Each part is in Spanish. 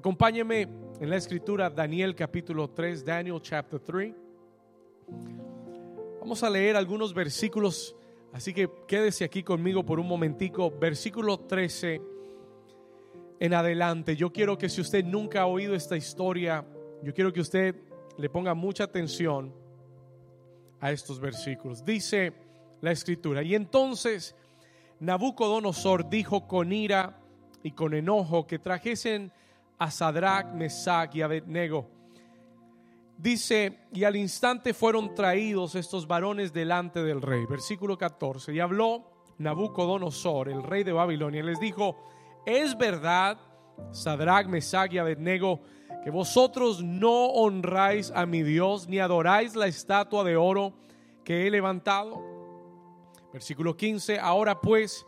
Acompáñeme en la escritura Daniel capítulo 3, Daniel chapter 3. Vamos a leer algunos versículos, así que quédese aquí conmigo por un momentico. Versículo 13 en adelante. Yo quiero que si usted nunca ha oído esta historia, yo quiero que usted le ponga mucha atención a estos versículos. Dice la escritura, y entonces Nabucodonosor dijo con ira y con enojo que trajesen a Sadrach, Mesach y Abednego. Dice, y al instante fueron traídos estos varones delante del rey. Versículo 14. Y habló Nabucodonosor, el rey de Babilonia, y les dijo, es verdad, Sadrach, Mesach y Abednego, que vosotros no honráis a mi Dios ni adoráis la estatua de oro que he levantado. Versículo 15, ahora pues,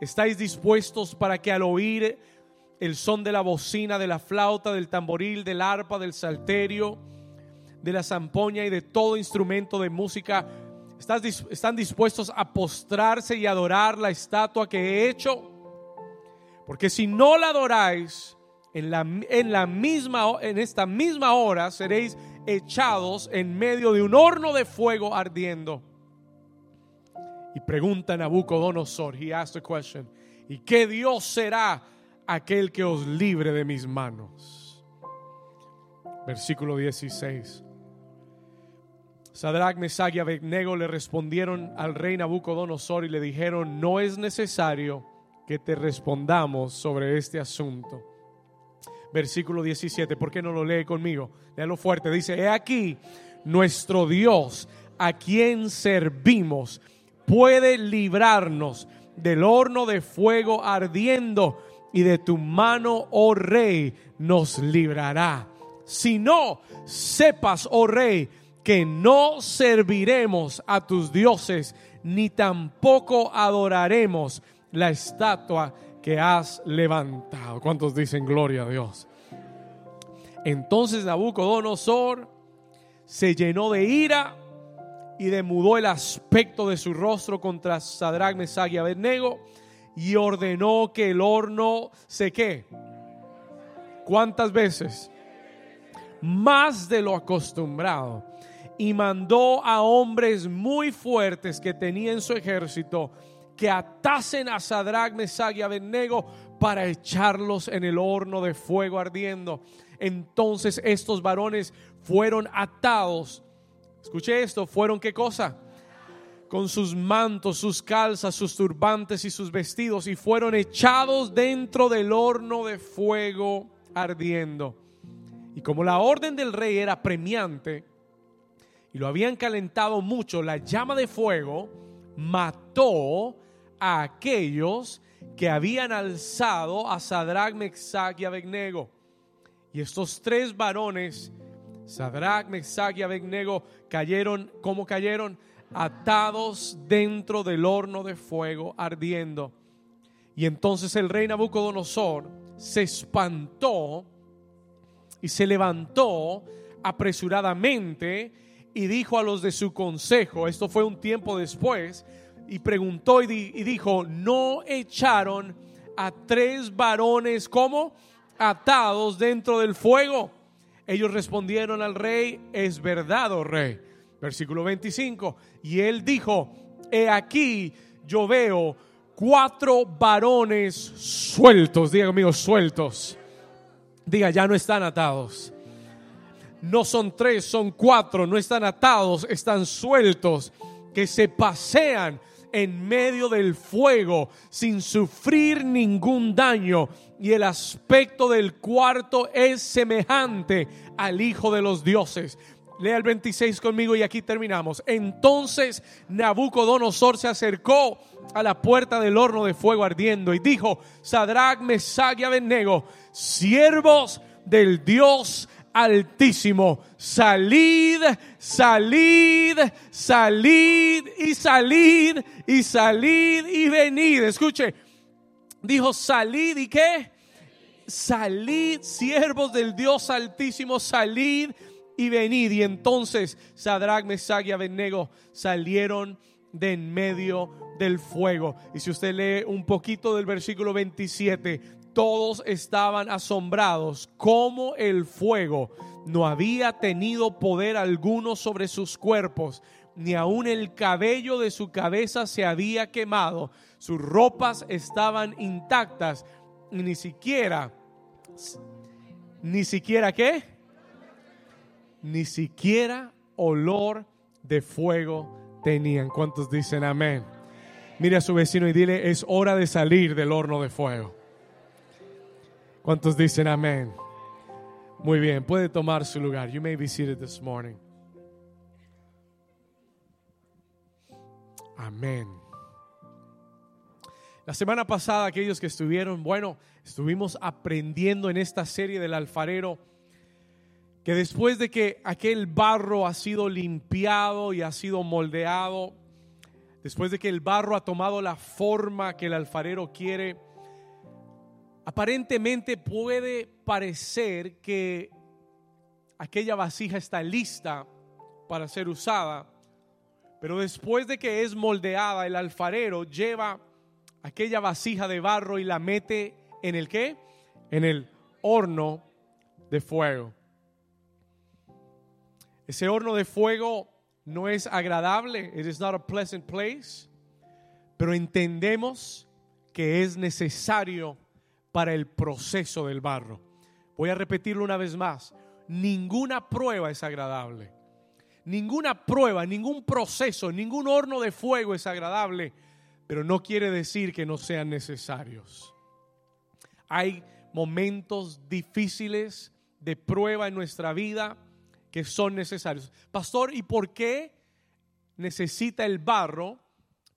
estáis dispuestos para que al oír el son de la bocina, de la flauta, del tamboril, del arpa, del salterio, de la zampoña y de todo instrumento de música, están dispuestos a postrarse y adorar la estatua que he hecho. Porque si no la adoráis, en, la, en, la misma, en esta misma hora seréis echados en medio de un horno de fuego ardiendo. Y pregunta Nabucodonosor, he asked a question, ¿y qué Dios será aquel que os libre de mis manos? Versículo 16. Sadrach, Mesach y Abednego le respondieron al rey Nabucodonosor y le dijeron, no es necesario que te respondamos sobre este asunto. Versículo 17, ¿por qué no lo lee conmigo? Léalo fuerte, dice, he aquí, nuestro Dios, a quien servimos, puede librarnos del horno de fuego ardiendo y de tu mano, oh rey, nos librará. Si no, sepas, oh rey, que no serviremos a tus dioses, ni tampoco adoraremos la estatua que has levantado. ¿Cuántos dicen gloria a Dios? Entonces Nabucodonosor se llenó de ira y demudó el aspecto de su rostro contra Sadrach, Mesach y Abednego y ordenó que el horno se qué. ¿Cuántas veces? Más de lo acostumbrado. Y mandó a hombres muy fuertes que tenía en su ejército que atasen a Sadrach, Mesach y Abednego para echarlos en el horno de fuego ardiendo. Entonces estos varones fueron atados. Escuche esto, fueron qué cosa? Con sus mantos, sus calzas, sus turbantes y sus vestidos y fueron echados dentro del horno de fuego ardiendo. Y como la orden del rey era premiante y lo habían calentado mucho, la llama de fuego mató a aquellos que habían alzado a Sadrach, Mesach y Abednego. Y estos tres varones, Sadrach, Mesach y Abednego, cayeron, ¿cómo cayeron? Atados dentro del horno de fuego ardiendo. Y entonces el rey Nabucodonosor se espantó y se levantó apresuradamente y dijo a los de su consejo, esto fue un tiempo después, y preguntó y, dijo, ¿no echaron a tres varones como atados dentro del fuego? Ellos respondieron al rey, es verdad, oh rey. Versículo 25. Y él dijo, he aquí yo veo cuatro varones sueltos. Diga conmigo, sueltos. Diga, ya no están atados. No son tres, son cuatro. No están atados, están sueltos. Que se pasean en medio del fuego sin sufrir ningún daño y el aspecto del cuarto es semejante al Hijo de los dioses. Lea el 26 conmigo y aquí terminamos. Entonces Nabucodonosor se acercó a la puerta del horno de fuego ardiendo y dijo, Sadrach, Mesach y Abednego, siervos del Dios altísimo. Salid, salid, salid y salid y salid y venid. Escuche, dijo salid y qué? Salid, siervos del Dios altísimo, salid y venid. Y entonces Sadrach, Mesach y Abednego salieron de en medio del fuego. Y si usted lee un poquito del versículo 27, todos estaban asombrados cómo el fuego no había tenido poder alguno sobre sus cuerpos, ni aun el cabello de su cabeza se había quemado, sus ropas estaban intactas, y ni siquiera, ni siquiera qué, ni siquiera olor de fuego tenían. ¿Cuántos dicen amén? Mire a su vecino y dile, es hora de salir del horno de fuego. ¿Cuántos dicen amén? Muy bien, puede tomar su lugar. You may be seated this morning. Amén. La semana pasada, aquellos que estuvieron, bueno, estuvimos aprendiendo en esta serie del alfarero que después de que aquel barro ha sido limpiado y ha sido moldeado, después de que el barro ha tomado la forma que el alfarero quiere, aparentemente puede parecer que aquella vasija está lista para ser usada, pero después de que es moldeada, el alfarero lleva aquella vasija de barro y la mete en el qué? En el horno de fuego. Ese horno de fuego no es agradable, it is not a pleasant place, pero entendemos que es necesario para el proceso del barro. Voy a repetirlo una vez más, ninguna prueba es agradable. Ninguna prueba, ningún proceso, ningún horno de fuego es agradable, pero no quiere decir que no sean necesarios. Hay momentos difíciles de prueba en nuestra vida que son necesarios. Pastor, ¿y por qué necesita el barro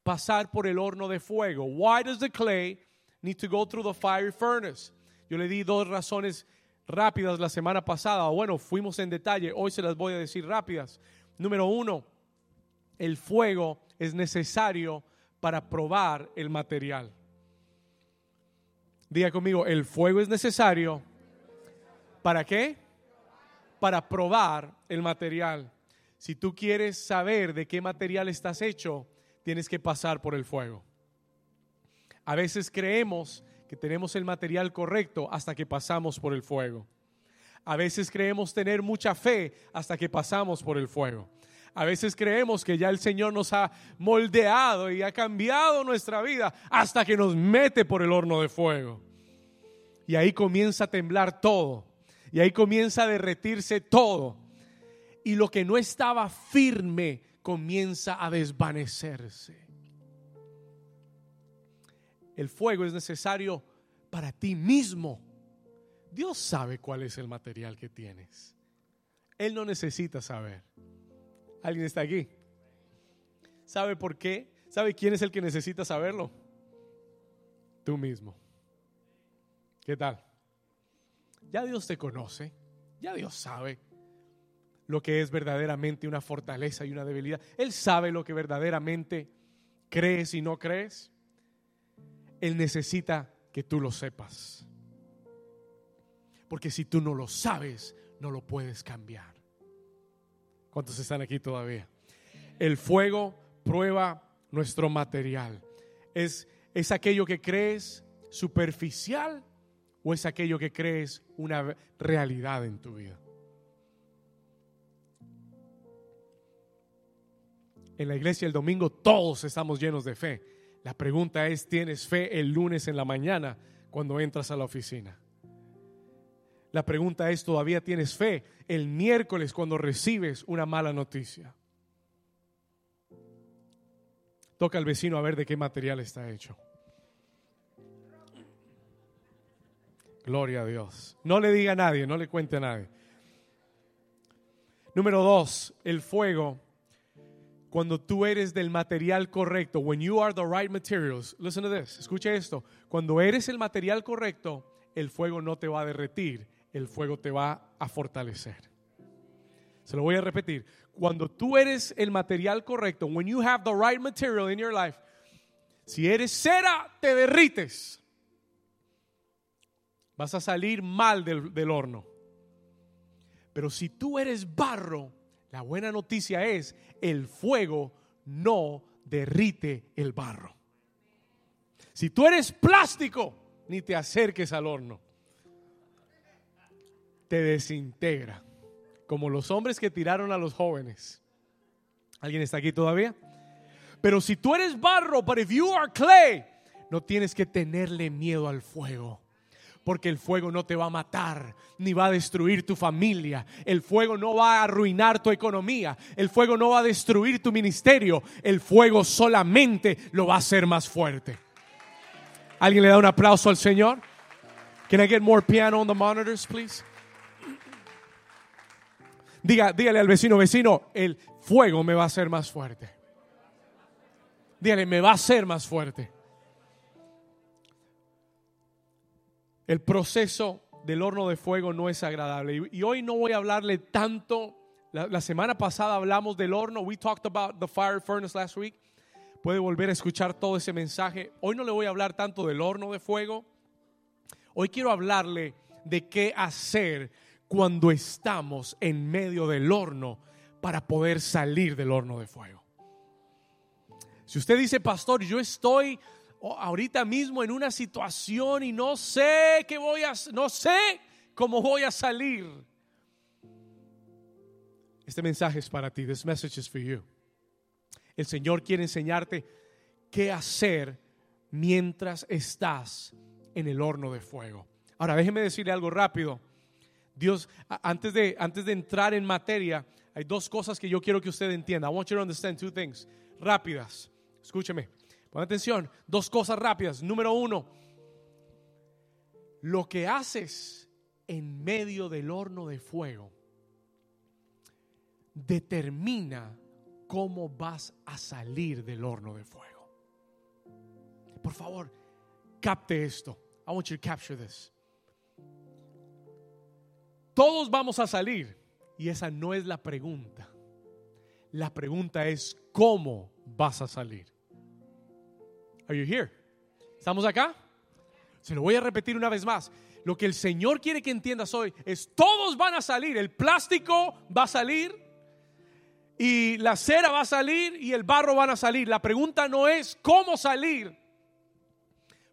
pasar por el horno de fuego? Why does the clay need to go through the fiery furnace? Yo le di dos razones rápidas la semana pasada. Bueno, fuimos en detalle. Hoy se las voy a decir rápidas. Número uno, el fuego es necesario para probar el material. Diga conmigo, el fuego es necesario. ¿Para qué? Para probar el material. Si tú quieres saber de qué material estás hecho, tienes que pasar por el fuego. A veces creemos que tenemos el material correcto hasta que pasamos por el fuego. A veces creemos tener mucha fe hasta que pasamos por el fuego. A veces creemos que ya el Señor nos ha moldeado y ha cambiado nuestra vida hasta que nos mete por el horno de fuego. Y ahí comienza a temblar todo y ahí comienza a derretirse todo. Y lo que no estaba firme comienza a desvanecerse. El fuego es necesario para ti mismo. Dios sabe cuál es el material que tienes. Él no necesita saber. ¿Alguien está aquí? ¿Sabe por qué? ¿Sabe quién es el que necesita saberlo? Tú mismo. ¿Qué tal? Ya Dios te conoce, ya Dios sabe lo que es verdaderamente una fortaleza y una debilidad. Él sabe lo que verdaderamente crees y no crees. Él necesita que tú lo sepas. Porque si tú no lo sabes, no lo puedes cambiar. ¿Cuántos están aquí todavía? El fuego prueba nuestro material. Es, es aquello que crees superficial o es aquello que crees una realidad en tu vida? En la iglesia el domingo todos estamos llenos de fe. La pregunta es, ¿tienes fe el lunes en la mañana cuando entras a la oficina? La pregunta es, ¿todavía tienes fe el miércoles cuando recibes una mala noticia? Toca al vecino a ver de qué material está hecho. Gloria a Dios. No le diga a nadie, no le cuente a nadie. Número dos, el fuego. Cuando tú eres del material correcto, when you are the right materials, listen to this, escucha esto. Cuando eres el material correcto, el fuego no te va a derretir, el fuego te va a fortalecer. Se lo voy a repetir. Cuando tú eres el material correcto, when you have the right material in your life, si eres cera, te derrites vas a salir mal del, horno. Pero si tú eres barro, la buena noticia es, el fuego no derrite el barro. Si tú eres plástico, ni te acerques al horno. Te desintegra. Como los hombres que tiraron a los jóvenes. ¿Alguien está aquí todavía? Pero si tú eres barro, but if you are clay, no tienes que tenerle miedo al fuego. Porque el fuego no te va a matar, ni va a destruir tu familia. El fuego no va a arruinar tu economía. El fuego no va a destruir tu ministerio. El fuego solamente lo va a hacer más fuerte. ¿Alguien le da un aplauso al Señor? Can I get more piano on the monitors, please? Diga, dígale al vecino, vecino, el fuego me va a hacer más fuerte. Dígale, me va a hacer más fuerte. El proceso del horno de fuego no es agradable. Y, hoy no voy a hablarle tanto. La, semana pasada hablamos del horno. We talked about the fire furnace last week. Puede volver a escuchar todo ese mensaje. Hoy no le voy a hablar tanto del horno de fuego. Hoy quiero hablarle de qué hacer cuando estamos en medio del horno para poder salir del horno de fuego. Si usted dice, pastor, yo estoy ahorita mismo en una situación y no sé qué voy a, no sé cómo voy a salir. Este mensaje es para ti. This message is for you. El Señor quiere enseñarte qué hacer mientras estás en el horno de fuego. Ahora, déjeme decirle algo rápido. Dios, antes de, antes de entrar en materia, hay dos cosas que yo quiero que usted entienda. I want you to understand two things rápidas. Escúcheme, pon atención. Dos cosas rápidas. Número uno, lo que haces en medio del horno de fuego determina cómo vas a salir del horno de fuego. Por favor, capte esto. I want you to capture this. Todos vamos a salir y esa no es la pregunta. La pregunta es cómo vas a salir. Are you here? ¿Estamos acá? Se lo voy a repetir una vez más. Lo que el Señor quiere que entiendas hoy es todos van a salir. El plástico va a salir y la cera va a salir y el barro van a salir. La pregunta no es cómo salir.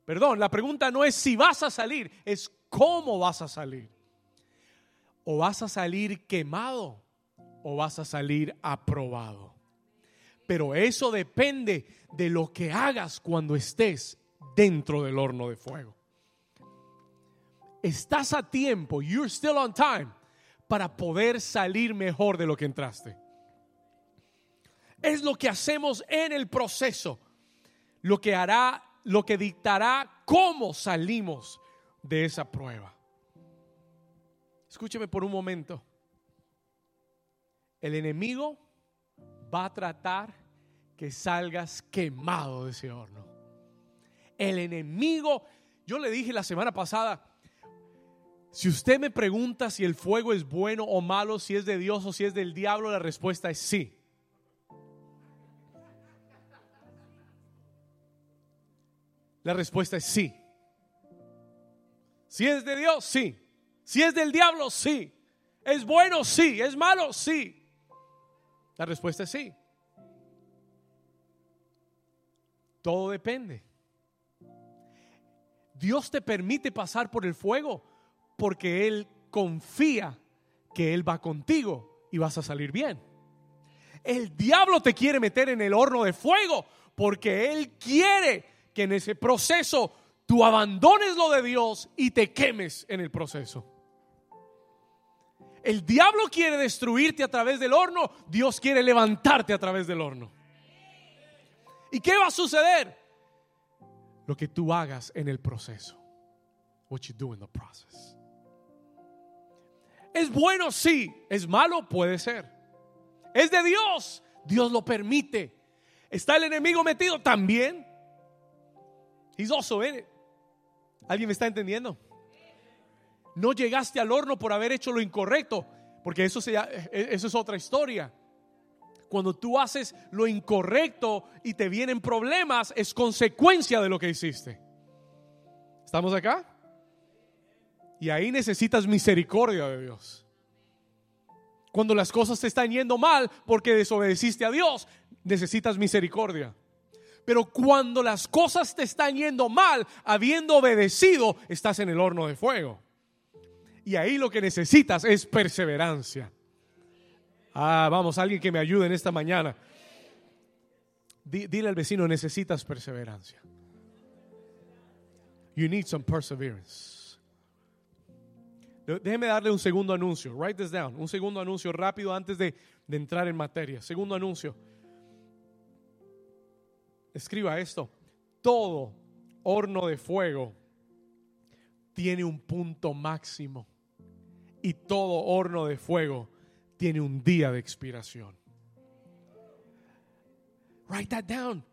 Perdón, la pregunta no es si vas a salir, es cómo vas a salir. O vas a salir quemado o vas a salir aprobado. Pero eso depende de lo que hagas cuando estés dentro del horno de fuego. Estás a tiempo, you're still on time, para poder salir mejor de lo que entraste. Es lo que hacemos en el proceso, lo que hará, lo que dictará cómo salimos de esa prueba. Escúcheme por un momento. El enemigo va a tratar que salgas quemado de ese horno. El enemigo, yo le dije la semana pasada, si usted me pregunta si el fuego es bueno o malo, si es de Dios o si es del diablo, la respuesta es sí. La respuesta es sí. Si es de Dios, sí. Si es del diablo, sí. ¿Es bueno? Sí. ¿Es malo? Sí. La respuesta es sí. Todo depende. Dios te permite pasar por el fuego porque Él confía que Él va contigo y vas a salir bien. El diablo te quiere meter en el horno de fuego porque Él quiere que en ese proceso tú abandones lo de Dios y te quemes en el proceso. El diablo quiere destruirte a través del horno, Dios quiere levantarte a través del horno. ¿Y qué va a suceder? Lo que tú hagas en el proceso. What you do in the process. Es bueno, sí. Es malo, puede ser. Es de Dios. Dios lo permite. ¿Está el enemigo metido? También. He's also in ¿Alguien me está entendiendo? No llegaste al horno por haber hecho lo incorrecto, porque eso, eso es otra historia. Cuando tú haces lo incorrecto y te vienen problemas, es consecuencia de lo que hiciste. ¿Estamos acá? Y ahí necesitas misericordia de Dios. Cuando las cosas te están yendo mal porque desobedeciste a Dios, necesitas misericordia. Pero cuando las cosas te están yendo mal, habiendo obedecido, estás en el horno de fuego. Y ahí lo que necesitas es perseverancia. Ah, vamos, alguien que me ayude en esta mañana. Dile al vecino, necesitas perseverancia. You need some perseverance. Déjeme darle un segundo anuncio. Write this down. Un segundo anuncio rápido antes de, de entrar en materia. Segundo anuncio. Escriba esto. Todo horno de fuego tiene un punto máximo. Y todo horno de fuego tiene un día de expiración. Write that down.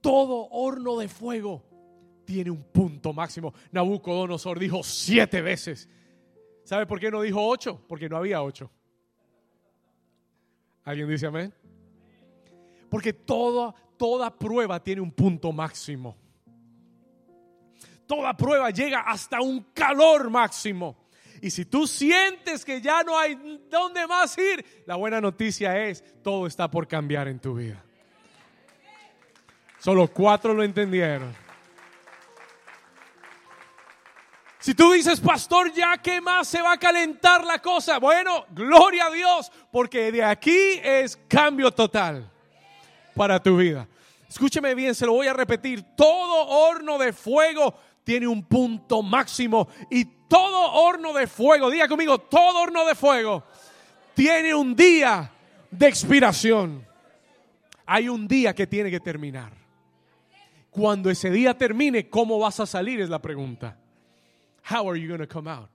Todo horno de fuego tiene un punto máximo. Nabucodonosor dijo siete veces. ¿Sabe por qué no dijo ocho? Porque no había ocho. ¿Alguien dice amén? Porque toda, toda prueba tiene un punto máximo. Toda prueba llega hasta un calor máximo. Y si tú sientes que ya no hay dónde más ir, la buena noticia es, todo está por cambiar en tu vida. Solo cuatro lo entendieron. Si tú dices, pastor, ya que más se va a calentar la cosa, bueno, gloria a Dios, porque de aquí es cambio total para tu vida. Escúcheme bien, se lo voy a repetir. Todo horno de fuego tiene un punto máximo y todo horno de fuego, diga conmigo, todo horno de fuego tiene un día de expiración. Hay un día que tiene que terminar. Cuando ese día termine, ¿cómo vas a salir? Es la pregunta. How are you going come out?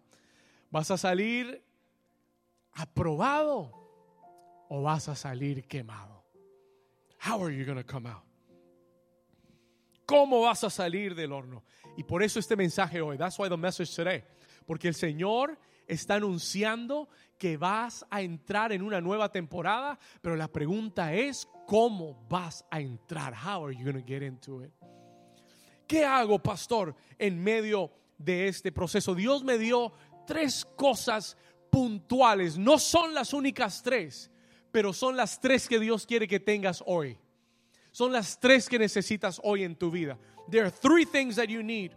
¿Vas a salir aprobado o vas a salir quemado? How are you going to come out? ¿Cómo vas a salir del horno? Y por eso este mensaje hoy, that's why the message today, porque el Señor está anunciando que vas a entrar en una nueva temporada, pero la pregunta es cómo vas a entrar? How are you going to get into it? ¿Qué hago, pastor, en medio de este proceso? Dios me dio tres cosas puntuales, no son las únicas tres, pero son las tres que Dios quiere que tengas hoy. Son las tres que necesitas hoy en tu vida. There are three things that you need.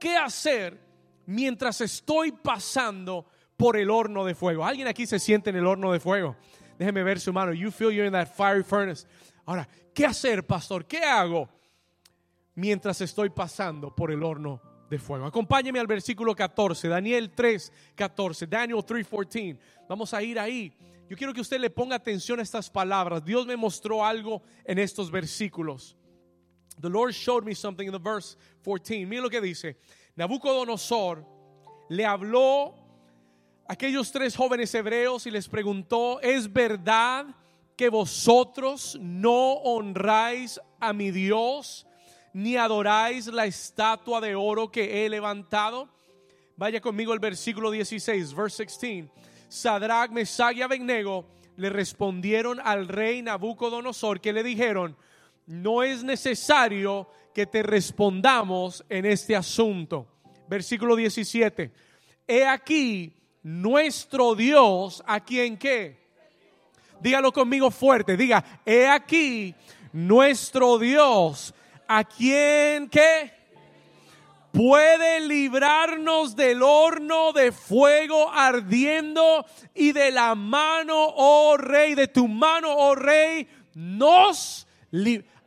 ¿Qué hacer mientras estoy pasando por el horno de fuego? ¿Alguien aquí se siente en el horno de fuego? Déjeme ver su mano. You feel you're in that fiery furnace. Ahora, ¿qué hacer, pastor? ¿Qué hago mientras estoy pasando por el horno de fuego? Acompáñeme al versículo 14, Daniel 3, 14, Daniel 3, 14. Vamos a ir ahí yo quiero que usted le ponga atención a estas palabras. Dios me mostró algo en estos versículos. The Lord showed me something in the verse 14. Mira lo que dice. Nabucodonosor le habló a aquellos tres jóvenes hebreos y les preguntó, ¿es verdad que vosotros no honráis a mi Dios ni adoráis la estatua de oro que he levantado? Vaya conmigo al versículo 16, verse 16. Sadrach, Mesach y Abednego le respondieron al rey Nabucodonosor que le dijeron, no es necesario que te respondamos en este asunto. Versículo 17. He aquí nuestro Dios, a quien qué. Dígalo conmigo fuerte, diga, he aquí nuestro Dios, a quien qué puede librarnos del horno de fuego ardiendo y de la mano, oh rey, de tu mano, oh rey, nos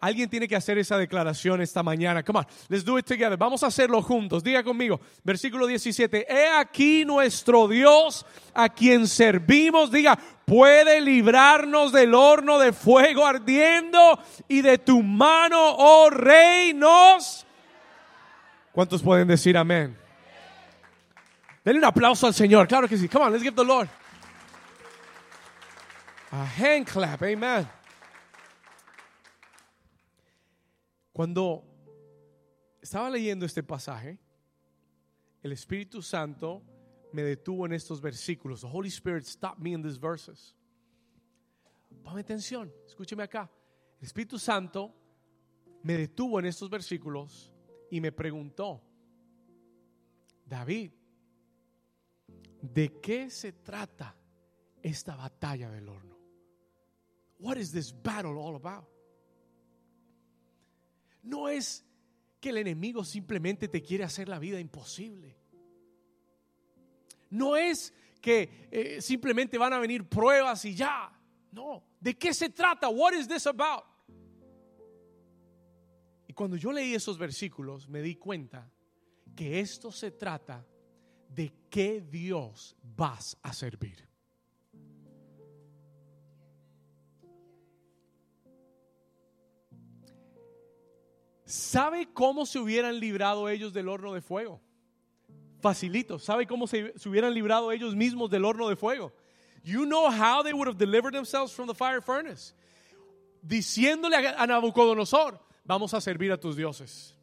Alguien tiene que hacer esa declaración esta mañana. Come on, let's do it together. Vamos a hacerlo juntos. Diga conmigo, versículo 17. He aquí nuestro Dios a quien servimos. Diga, puede librarnos del horno de fuego ardiendo y de tu mano, oh rey, nos ¿Cuántos pueden decir amén? Denle un aplauso al Señor. Claro que sí. Come on, let's give the Lord a hand clap. Amen. Cuando estaba leyendo este pasaje, el Espíritu Santo me detuvo en estos versículos. The Holy Spirit stopped me in these verses. Ponme atención, escúcheme acá. El Espíritu Santo me detuvo en estos versículos y me preguntó, David, ¿de qué se trata esta batalla del horno? What is this battle all about? No es que el enemigo simplemente te quiere hacer la vida imposible. No es que eh, simplemente van a venir pruebas y ya. No, ¿de qué se trata? What is this about? Y cuando yo leí esos versículos me di cuenta que esto se trata de qué Dios vas a servir. ¿Sabe cómo se hubieran librado ellos del horno de fuego? Facilito. ¿Sabe cómo se, hubieran librado ellos mismos del horno de fuego? You know how they would have delivered themselves from the fire furnace. Diciéndole a, a Nabucodonosor, vamos a servir a tus dioses.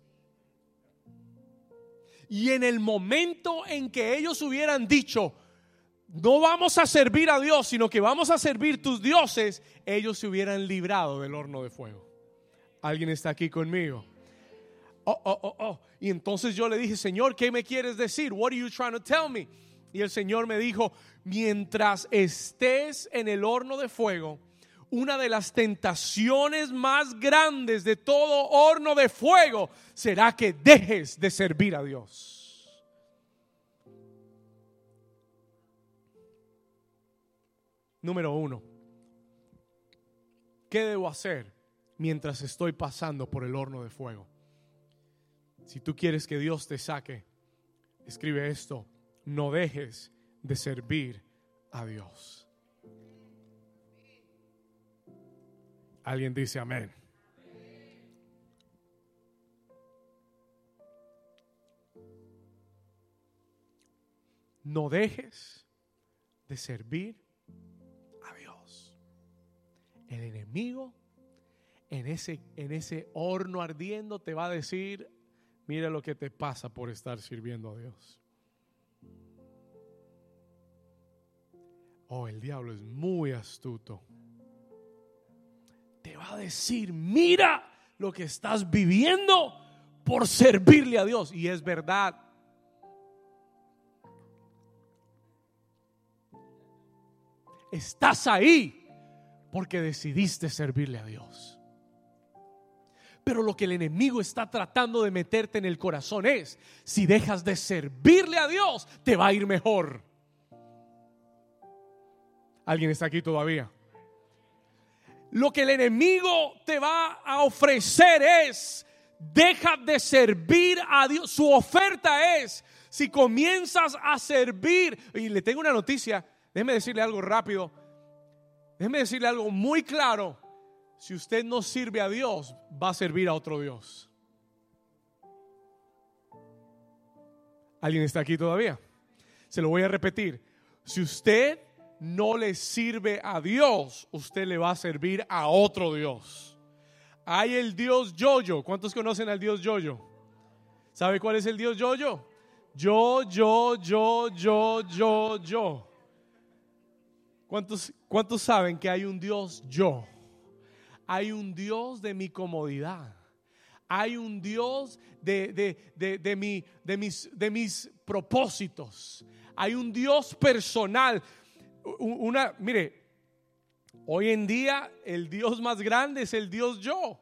Y en el momento en que ellos hubieran dicho, no vamos a servir a Dios, sino que vamos a servir tus dioses, ellos se hubieran librado del horno de fuego. ¿Alguien está aquí conmigo? Oh, oh, oh, oh. Y entonces yo le dije, Señor, ¿qué me quieres decir? What are you trying to tell me? Y el Señor me dijo, mientras estés en el horno de fuego, una de las tentaciones más grandes de todo horno de fuego será que dejes de servir a Dios. Número uno, ¿qué debo hacer mientras estoy pasando por el horno de fuego? Si tú quieres que Dios te saque, escribe esto, no dejes de servir a Dios. Alguien dice amén. No dejes de servir a Dios. El enemigo en ese, en ese horno ardiendo te va a decir, mira lo que te pasa por estar sirviendo a Dios. Oh, el diablo es muy astuto te va a decir, mira lo que estás viviendo por servirle a Dios. Y es verdad. Estás ahí porque decidiste servirle a Dios. Pero lo que el enemigo está tratando de meterte en el corazón es, si dejas de servirle a Dios, te va a ir mejor. ¿Alguien está aquí todavía? lo que el enemigo te va a ofrecer es, deja de servir a Dios. Su oferta es, si comienzas a servir, y le tengo una noticia, déjeme decirle algo rápido, déjeme decirle algo muy claro, si usted no sirve a Dios, va a servir a otro Dios. ¿Alguien está aquí todavía? Se lo voy a repetir. Si usted no le sirve a Dios, usted le va a servir a otro Dios. Hay el Dios Yoyo. ¿Cuántos conocen al Dios Yoyo? ¿Sabe cuál es el Dios Yoyo? Yo, yo, yo, yo, yo, yo. ¿Cuántos, ¿Cuántos saben que hay un Dios yo? Hay un Dios de mi comodidad. Hay un Dios de, de, de, mi, de, mis, de mis propósitos. Hay un Dios personal una, mire, hoy en día el Dios más grande es el Dios yo.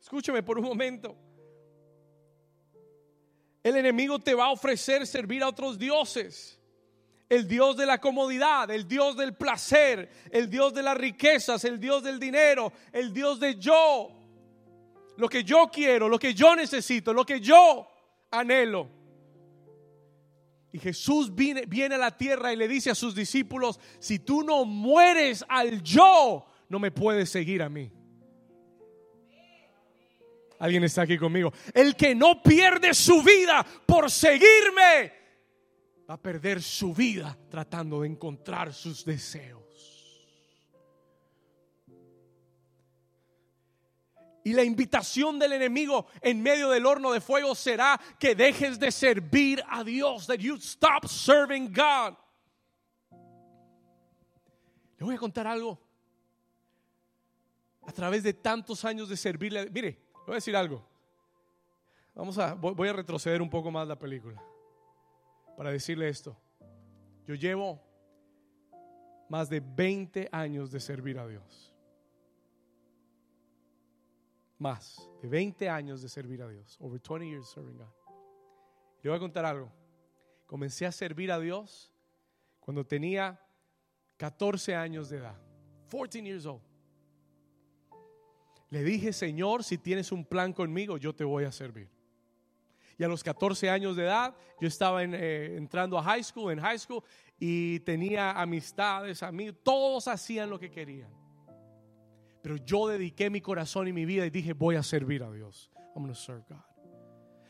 Escúcheme por un momento. El enemigo te va a ofrecer servir a otros dioses. El Dios de la comodidad, el Dios del placer, el Dios de las riquezas, el Dios del dinero, el Dios de yo. Lo que yo quiero, lo que yo necesito, lo que yo anhelo. Y Jesús viene, viene, a la tierra y le dice a sus discípulos, si tú no mueres al yo, no me puedes seguir a mí. Alguien está aquí conmigo. El que no pierde su vida por seguirme, va a perder su vida tratando de encontrar sus deseos. Y la invitación del enemigo en medio del horno de fuego será que dejes de servir a Dios, that you stop serving God. Le voy a contar algo. A través de tantos años de servirle, mire, voy a decir algo. Vamos a voy a retroceder un poco más la película para decirle esto. Yo llevo más de 20 años de servir a Dios. Más de 20 años de servir a Dios. Over 20 years serving God. Le voy a contar algo. Comencé a servir a Dios cuando tenía 14 años de edad. 14 years old. Le dije, Señor, si tienes un plan conmigo, yo te voy a servir. Y a los 14 años de edad, yo estaba eh, entrando a high school, en high school, y tenía amistades, amigos, todos hacían lo que querían. Pero yo dediqué mi corazón y mi vida y dije, voy a servir a Dios. I'm going to serve God.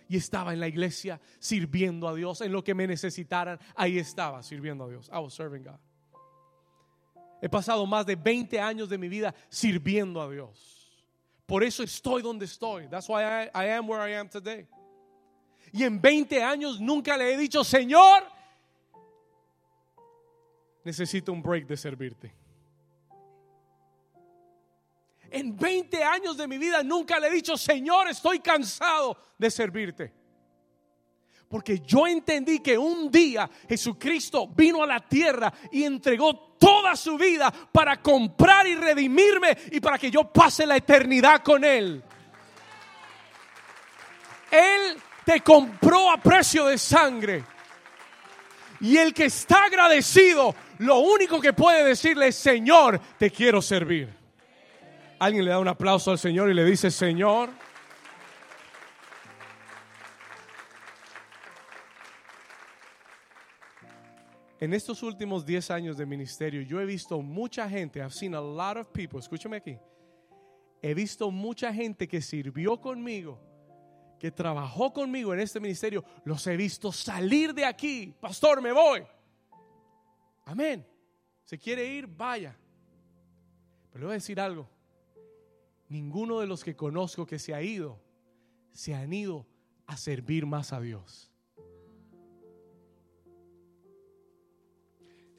Y estaba en la iglesia sirviendo a Dios, en lo que me necesitaran, ahí estaba sirviendo a Dios. I was serving God. He pasado más de 20 años de mi vida sirviendo a Dios. Por eso estoy donde estoy. That's why I, I am where I am today. Y en 20 años nunca le he dicho, Señor, necesito un break de servirte. En 20 años de mi vida nunca le he dicho, Señor, estoy cansado de servirte. Porque yo entendí que un día Jesucristo vino a la tierra y entregó toda su vida para comprar y redimirme y para que yo pase la eternidad con Él. Él te compró a precio de sangre. Y el que está agradecido, lo único que puede decirle es, Señor, te quiero servir. Alguien le da un aplauso al Señor y le dice, Señor. En estos últimos 10 años de ministerio, yo he visto mucha gente, I've seen a lot of people, escúchame aquí, he visto mucha gente que sirvió conmigo que trabajó conmigo en este ministerio, los he visto salir de aquí. Pastor, me voy. Amén. Se quiere ir, vaya. Pero le voy a decir algo. Ninguno de los que conozco que se ha ido, se han ido a servir más a Dios.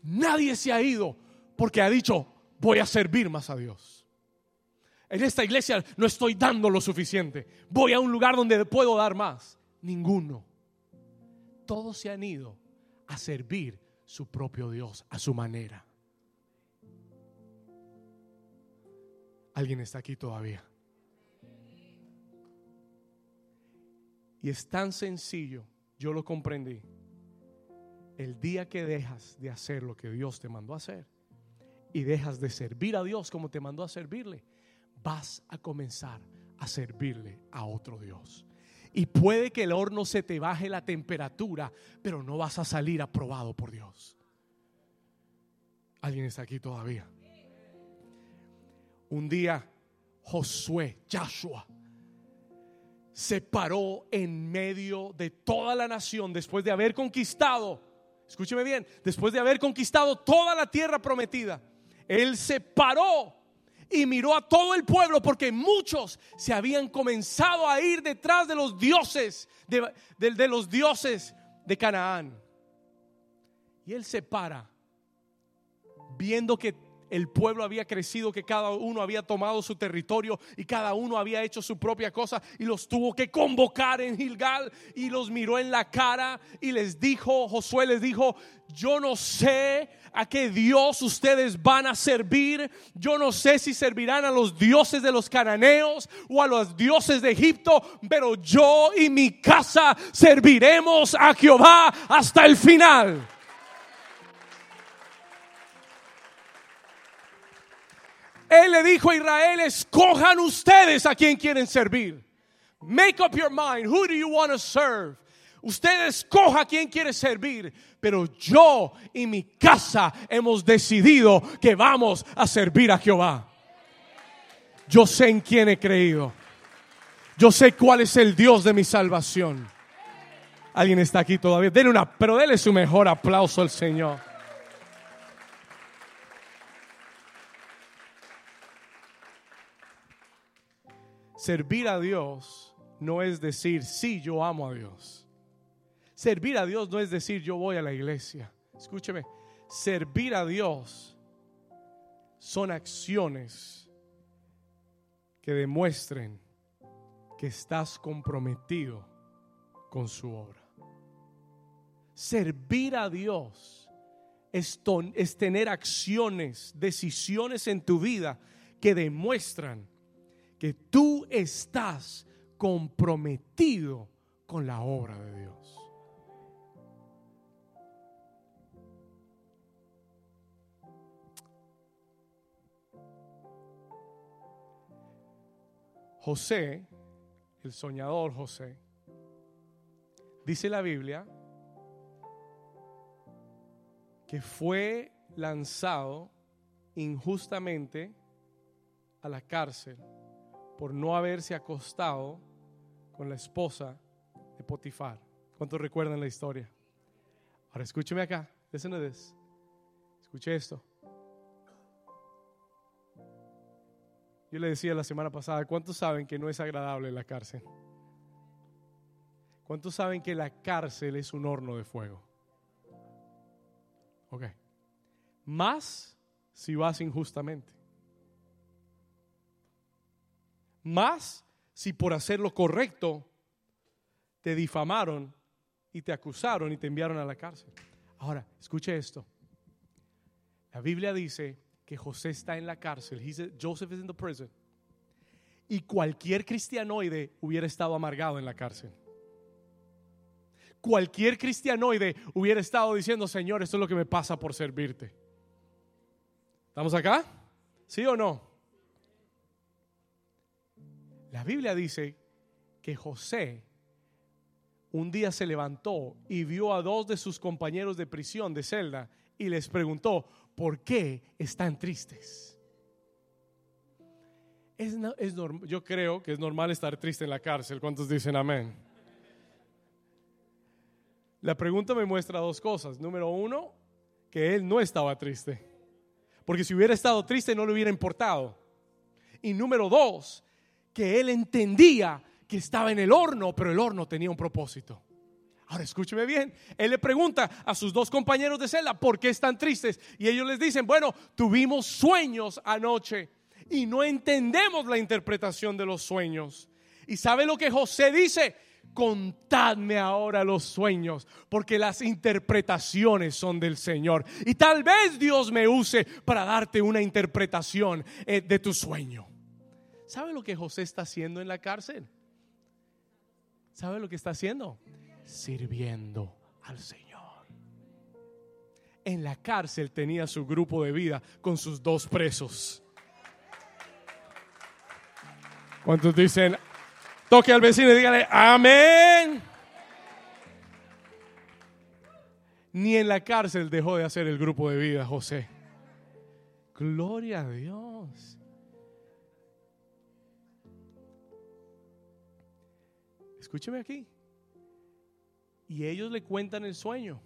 Nadie se ha ido porque ha dicho, voy a servir más a Dios en esta iglesia no estoy dando lo suficiente. Voy a un lugar donde puedo dar más. Ninguno. Todos se han ido a servir su propio Dios a su manera. ¿Alguien está aquí todavía? Y es tan sencillo, yo lo comprendí. El día que dejas de hacer lo que Dios te mandó a hacer y dejas de servir a Dios como te mandó a servirle, vas a comenzar a servirle a otro Dios. Y puede que el horno se te baje la temperatura, pero no vas a salir aprobado por Dios. ¿Alguien está aquí todavía? Un día Josué, Joshua, se paró en medio de toda la nación después de haber conquistado, escúcheme bien, después de haber conquistado toda la tierra prometida. Él se paró y miró a todo el pueblo porque muchos se habían comenzado a ir detrás de los dioses, de, los dioses de Canaán. Y él se para, viendo que el pueblo había crecido, que cada uno había tomado su territorio y cada uno había hecho su propia cosa y los tuvo que convocar en Gilgal y los miró en la cara y les dijo, Josué les dijo, yo no sé a qué Dios ustedes van a servir, yo no sé si servirán a los dioses de los cananeos o a los dioses de Egipto, pero yo y mi casa serviremos a Jehová hasta el final. Él le dijo a Israel, escojan ustedes a quien quieren servir. Make up your mind, who do you want to serve? Usted escoja a quien quiere servir, pero yo y mi casa hemos decidido que vamos a servir a Jehová. Yo sé en quién he creído. Yo sé cuál es el Dios de mi salvación. Alguien está aquí todavía. Denle una, pero déle su mejor aplauso al Señor. Servir a Dios no es decir, sí, yo amo a Dios. Servir a Dios no es decir, yo voy a la iglesia. Escúcheme, servir a Dios son acciones que demuestren que estás comprometido con su obra. Servir a Dios es, es tener acciones, decisiones en tu vida que demuestran que tú estás comprometido con la obra de Dios. José, el soñador José, dice la Biblia que fue lanzado injustamente a la cárcel por no haberse acostado con la esposa de Potifar. ¿Cuántos recuerdan la historia? Ahora escúcheme acá, listen to. Escuche esto. Yo le decía la semana pasada, ¿cuántos saben que no es agradable la cárcel? ¿Cuántos saben que la cárcel es un horno de fuego? Ok. Más si vas injustamente. Más si por hacer lo correcto te difamaron y te acusaron y te enviaron a la cárcel. Ahora, escuche esto. La Biblia dice que José está en la cárcel. Joseph is in the prison. Y cualquier cristianoide hubiera estado amargado en la cárcel. Cualquier cristianoide hubiera estado diciendo, Señor, esto es lo que me pasa por servirte. ¿Estamos acá? ¿Sí o no? La Biblia dice que José un día se levantó y vio a dos de sus compañeros de prisión de celda y les preguntó, ¿por qué están tristes? Es, yo creo que es normal estar triste en la cárcel. ¿Cuántos dicen amén? La pregunta me muestra dos cosas. Número uno, que él no estaba triste. Porque si hubiera estado triste no le hubiera importado. Y número dos, que él entendía que estaba en el horno, pero el horno tenía un propósito. Ahora escúcheme bien, él le pregunta a sus dos compañeros de celda por qué están tristes y ellos les dicen, bueno, tuvimos sueños anoche y no entendemos la interpretación de los sueños. ¿Y sabe lo que José dice? Contadme ahora los sueños, porque las interpretaciones son del Señor. Y tal vez Dios me use para darte una interpretación eh, de tu sueño. ¿Sabe lo que José está haciendo en la cárcel? ¿Sabe lo que está haciendo? Sirviendo al Señor. En la cárcel tenía su grupo de vida con sus dos presos. ¿Cuántos dicen, toque al vecino y dígale, amén? Ni en la cárcel dejó de hacer el grupo de vida, José. Gloria a Dios. Escúcheme aquí. Y ellos le cuentan el sueño.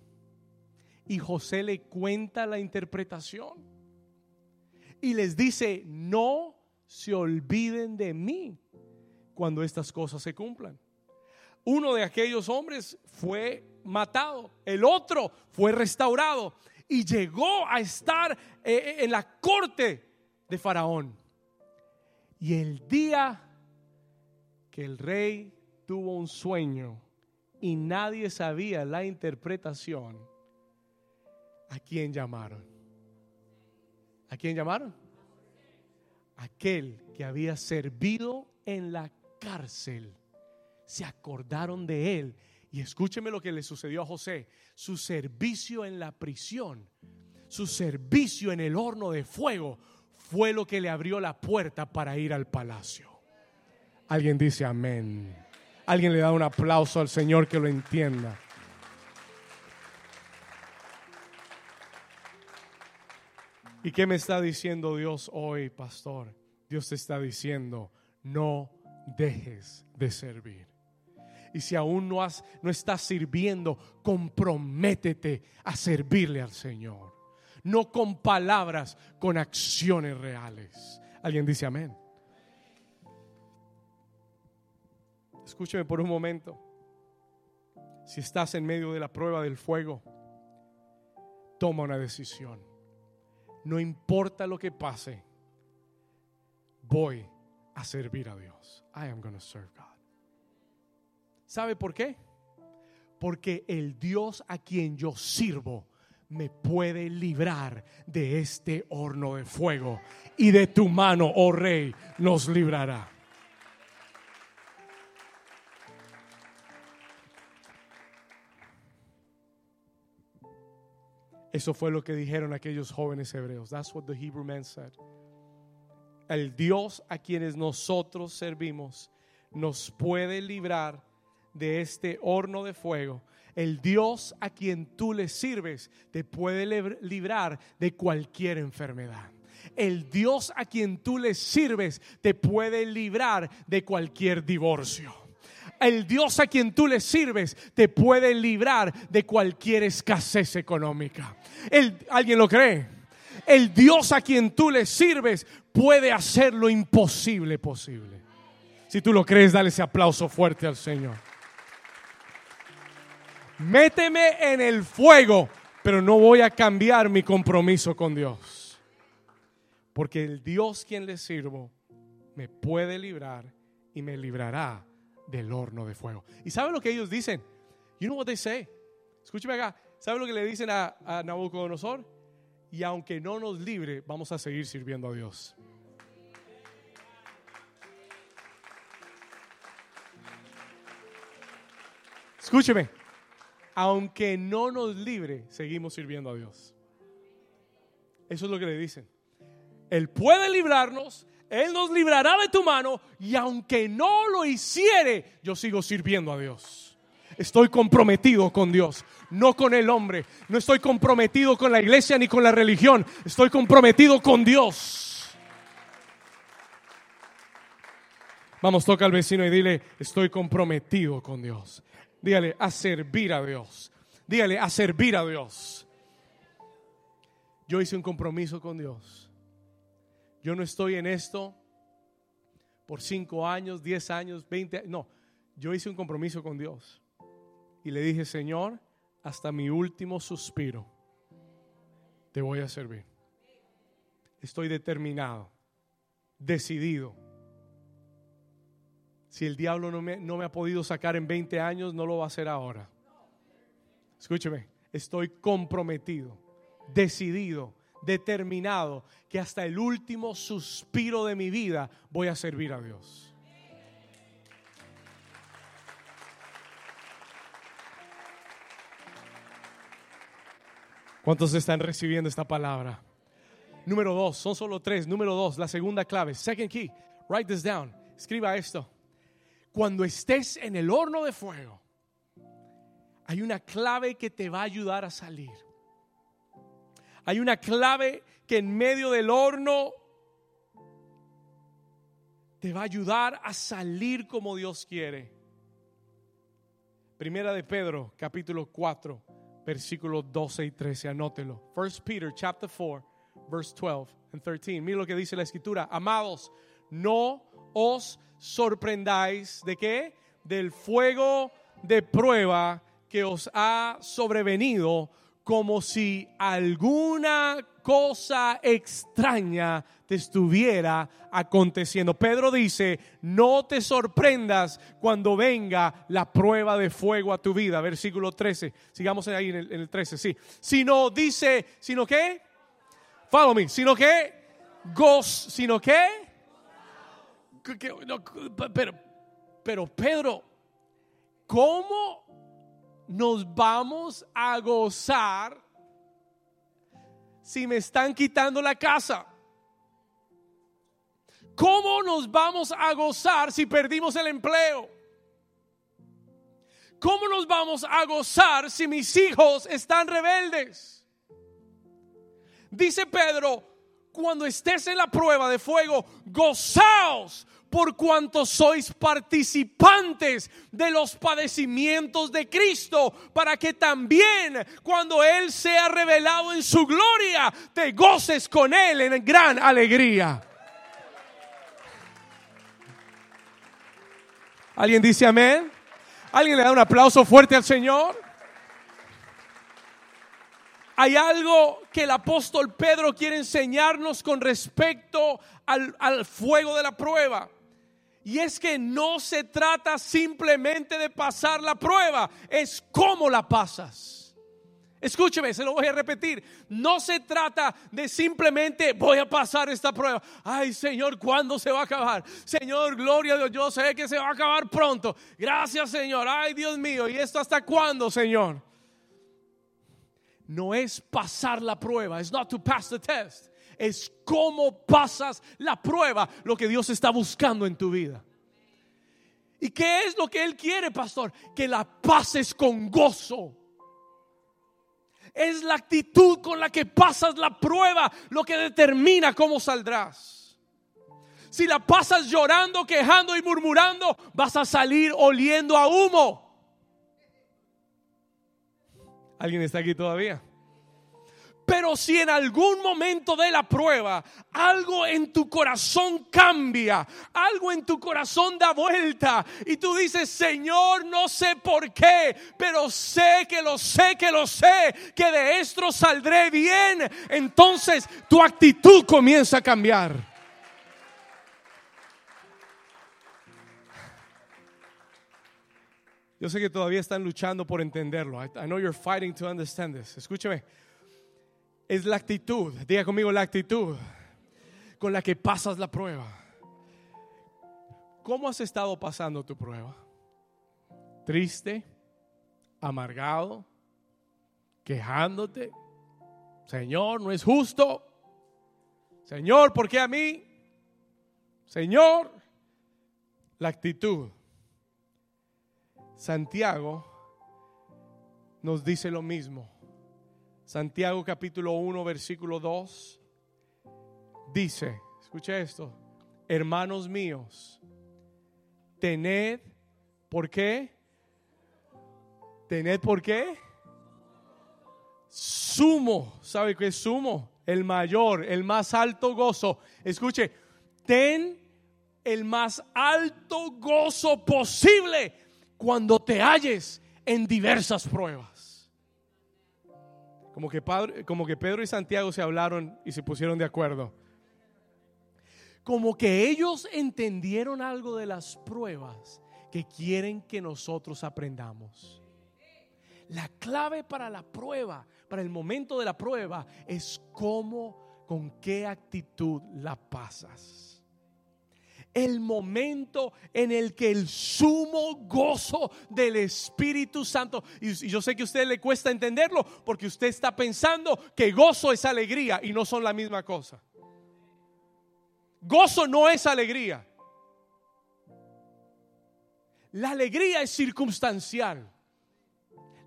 Y José le cuenta la interpretación. Y les dice, no se olviden de mí cuando estas cosas se cumplan. Uno de aquellos hombres fue matado, el otro fue restaurado y llegó a estar eh, eh, en la corte de Faraón. Y el día que el rey tuvo un sueño y nadie sabía la interpretación, ¿a quién llamaron? ¿A quién llamaron? Aquel que había servido en la cárcel. Se acordaron de él. Y escúcheme lo que le sucedió a José. Su servicio en la prisión, su servicio en el horno de fuego, fue lo que le abrió la puerta para ir al palacio. Alguien dice amén. Alguien le da un aplauso al Señor que lo entienda. ¿Y qué me está diciendo Dios hoy, pastor? Dios te está diciendo, no dejes de servir. Y si aún no, has, no estás sirviendo, comprométete a servirle al Señor. No con palabras, con acciones reales. Alguien dice amén. Escúcheme por un momento. Si estás en medio de la prueba del fuego, toma una decisión. No importa lo que pase, voy a servir a Dios. I am going to serve God. ¿Sabe por qué? Porque el Dios a quien yo sirvo me puede librar de este horno de fuego y de tu mano, oh rey, nos librará. Eso fue lo que dijeron aquellos jóvenes hebreos. That's what the Hebrew men said. El Dios a quienes nosotros servimos nos puede librar de este horno de fuego. El Dios a quien tú le sirves te puede librar de cualquier enfermedad. El Dios a quien tú le sirves te puede librar de cualquier divorcio el Dios a quien tú le sirves te puede librar de cualquier escasez económica. ¿Alguien lo cree? El Dios a quien tú le sirves puede hacer lo imposible posible. Si tú lo crees, dale ese aplauso fuerte al Señor. Méteme en el fuego, pero no voy a cambiar mi compromiso con Dios. Porque el Dios quien le sirvo me puede librar y me librará del horno de fuego. ¿Y sabe lo que ellos dicen? You know what they say? Escúcheme acá. ¿Sabe lo que le dicen a, a Nabucodonosor? Y aunque no nos libre, vamos a seguir sirviendo a Dios. Escúcheme, aunque no nos libre, seguimos sirviendo a Dios. Eso es lo que le dicen. Él puede librarnos, él nos librará de tu mano y aunque no lo hiciere, yo sigo sirviendo a Dios. Estoy comprometido con Dios, no con el hombre. No estoy comprometido con la iglesia ni con la religión. Estoy comprometido con Dios. Vamos, toca al vecino y dile, estoy comprometido con Dios. Dígale, a servir a Dios. Dígale, a servir a Dios. Yo hice un compromiso con Dios yo no estoy en esto por cinco años, diez años, veinte años. No, yo hice un compromiso con Dios. Y le dije, Señor, hasta mi último suspiro, te voy a servir. Estoy determinado, decidido. Si el diablo no me, no me ha podido sacar en 20 años, no lo va a hacer ahora. Escúcheme, estoy comprometido, decidido determinado que hasta el último suspiro de mi vida voy a servir a Dios. ¿Cuántos están recibiendo esta palabra? Número dos, son solo tres. Número dos, la segunda clave. Second key, write this down. Escriba esto. Cuando estés en el horno de fuego, hay una clave que te va a ayudar a salir. Hay una clave que en medio del horno te va a ayudar a salir como Dios quiere. Primera de Pedro, capítulo 4, versículos 12 y 13, anótelo. First Peter, chapter 4, verse 12 and 13. Mira lo que dice la escritura. Amados, no os sorprendáis de qué? Del fuego de prueba que os ha sobrevenido como si alguna cosa extraña te estuviera aconteciendo. Pedro dice, no te sorprendas cuando venga la prueba de fuego a tu vida. Versículo 13, sigamos ahí en el, 13, sí. Sino dice, sino qué? Follow me, sino qué? Goz, sino qué? Pero, pero Pedro, ¿cómo nos vamos a gozar si me están quitando la casa? ¿Cómo nos vamos a gozar si perdimos el empleo? ¿Cómo nos vamos a gozar si mis hijos están rebeldes? Dice Pedro, cuando estés en la prueba de fuego, gozaos por cuanto sois participantes de los padecimientos de Cristo, para que también cuando Él sea revelado en su gloria, te goces con Él en gran alegría. ¿Alguien dice amén? ¿Alguien le da un aplauso fuerte al Señor? Hay algo que el apóstol Pedro quiere enseñarnos con respecto al, al fuego de la prueba. Y es que no se trata simplemente de pasar la prueba, es cómo la pasas. Escúcheme, se lo voy a repetir. No se trata de simplemente voy a pasar esta prueba. Ay, Señor, ¿cuándo se va a acabar? Señor, gloria a Dios, yo sé que se va a acabar pronto. Gracias, Señor. Ay, Dios mío, ¿y esto hasta cuándo, Señor? No es pasar la prueba, es not to pass the test. Es cómo pasas la prueba, lo que Dios está buscando en tu vida. ¿Y qué es lo que Él quiere, pastor? Que la pases con gozo es la actitud con la que pasas la prueba lo que determina cómo saldrás. Si la pasas llorando, quejando y murmurando, vas a salir oliendo a humo. ¿Alguien está aquí todavía? Pero si en algún momento de la prueba algo en tu corazón cambia, algo en tu corazón da vuelta y tú dices, Señor, no sé por qué, pero sé que lo sé, que lo sé, que de esto saldré bien, entonces tu actitud comienza a cambiar. Yo sé que todavía están luchando por entenderlo. I, know you're fighting to understand this. Escúcheme es la actitud, diga conmigo la actitud con la que pasas la prueba. ¿Cómo has estado pasando tu prueba? ¿Triste? ¿Amargado? ¿Quejándote? Señor, no es justo. Señor, ¿por qué a mí? Señor, la actitud. Santiago nos dice lo mismo. Santiago capítulo 1, versículo 2, dice, escucha esto, hermanos míos, tened, ¿por qué? Tened, ¿por qué? Sumo, ¿sabe qué es sumo? El mayor, el más alto gozo. Escuche, ten el más alto gozo posible cuando te halles en diversas pruebas. Como que, Pedro y Santiago se hablaron y se pusieron de acuerdo. Como que ellos entendieron algo de las pruebas que quieren que nosotros aprendamos. La clave para la prueba, para el momento de la prueba, es cómo, con qué actitud la pasas el momento en el que el sumo gozo del Espíritu Santo, y, yo sé que a usted le cuesta entenderlo porque usted está pensando que gozo es alegría y no son la misma cosa. Gozo no es alegría. La alegría es circunstancial.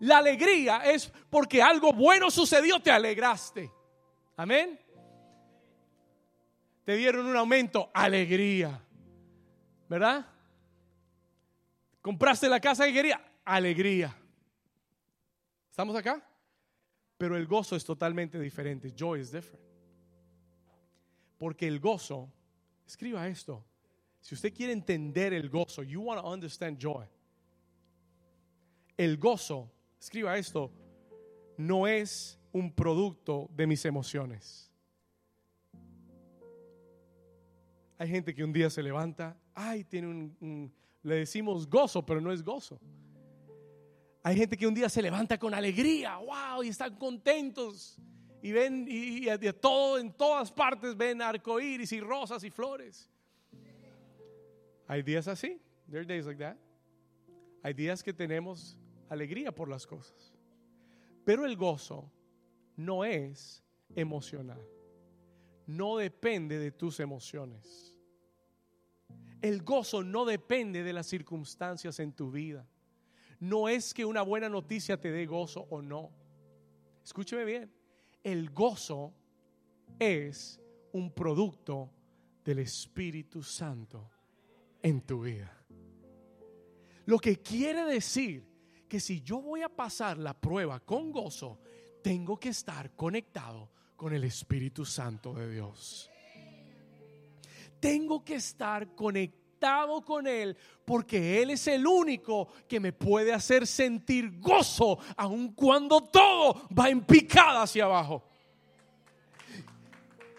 La alegría es porque algo bueno sucedió, te alegraste. Amén. Te dieron un aumento, alegría. ¿Verdad? Compraste la casa que quería, alegría. ¿Estamos acá? Pero el gozo es totalmente diferente. Joy is different. Porque el gozo, escriba esto. Si usted quiere entender el gozo, you want to understand joy. El gozo, escriba esto, no es un producto de mis emociones. Hay gente que un día se levanta ay, tiene un, le decimos gozo, pero no es gozo. Hay gente que un día se levanta con alegría, wow, y están contentos. Y ven, y, de todo, en todas partes ven arcoíris y rosas y flores. Hay días así, there are days like that. Hay días que tenemos alegría por las cosas. Pero el gozo no es emocional. No depende de tus emociones. El gozo no depende de las circunstancias en tu vida. No es que una buena noticia te dé gozo o no. Escúcheme bien. El gozo es un producto del Espíritu Santo en tu vida. Lo que quiere decir que si yo voy a pasar la prueba con gozo, tengo que estar conectado con el Espíritu Santo de Dios tengo que estar conectado con Él porque Él es el único que me puede hacer sentir gozo aun cuando todo va en picada hacia abajo.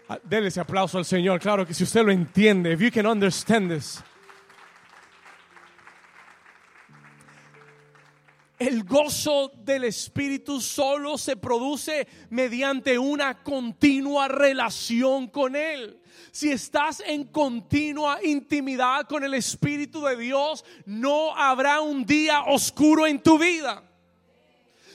Ah, Dele ese aplauso al Señor, claro que si usted lo entiende, if you can understand this. El gozo del Espíritu solo se produce mediante una continua relación con Él. Si estás en continua intimidad con el Espíritu de Dios, no habrá un día oscuro en tu vida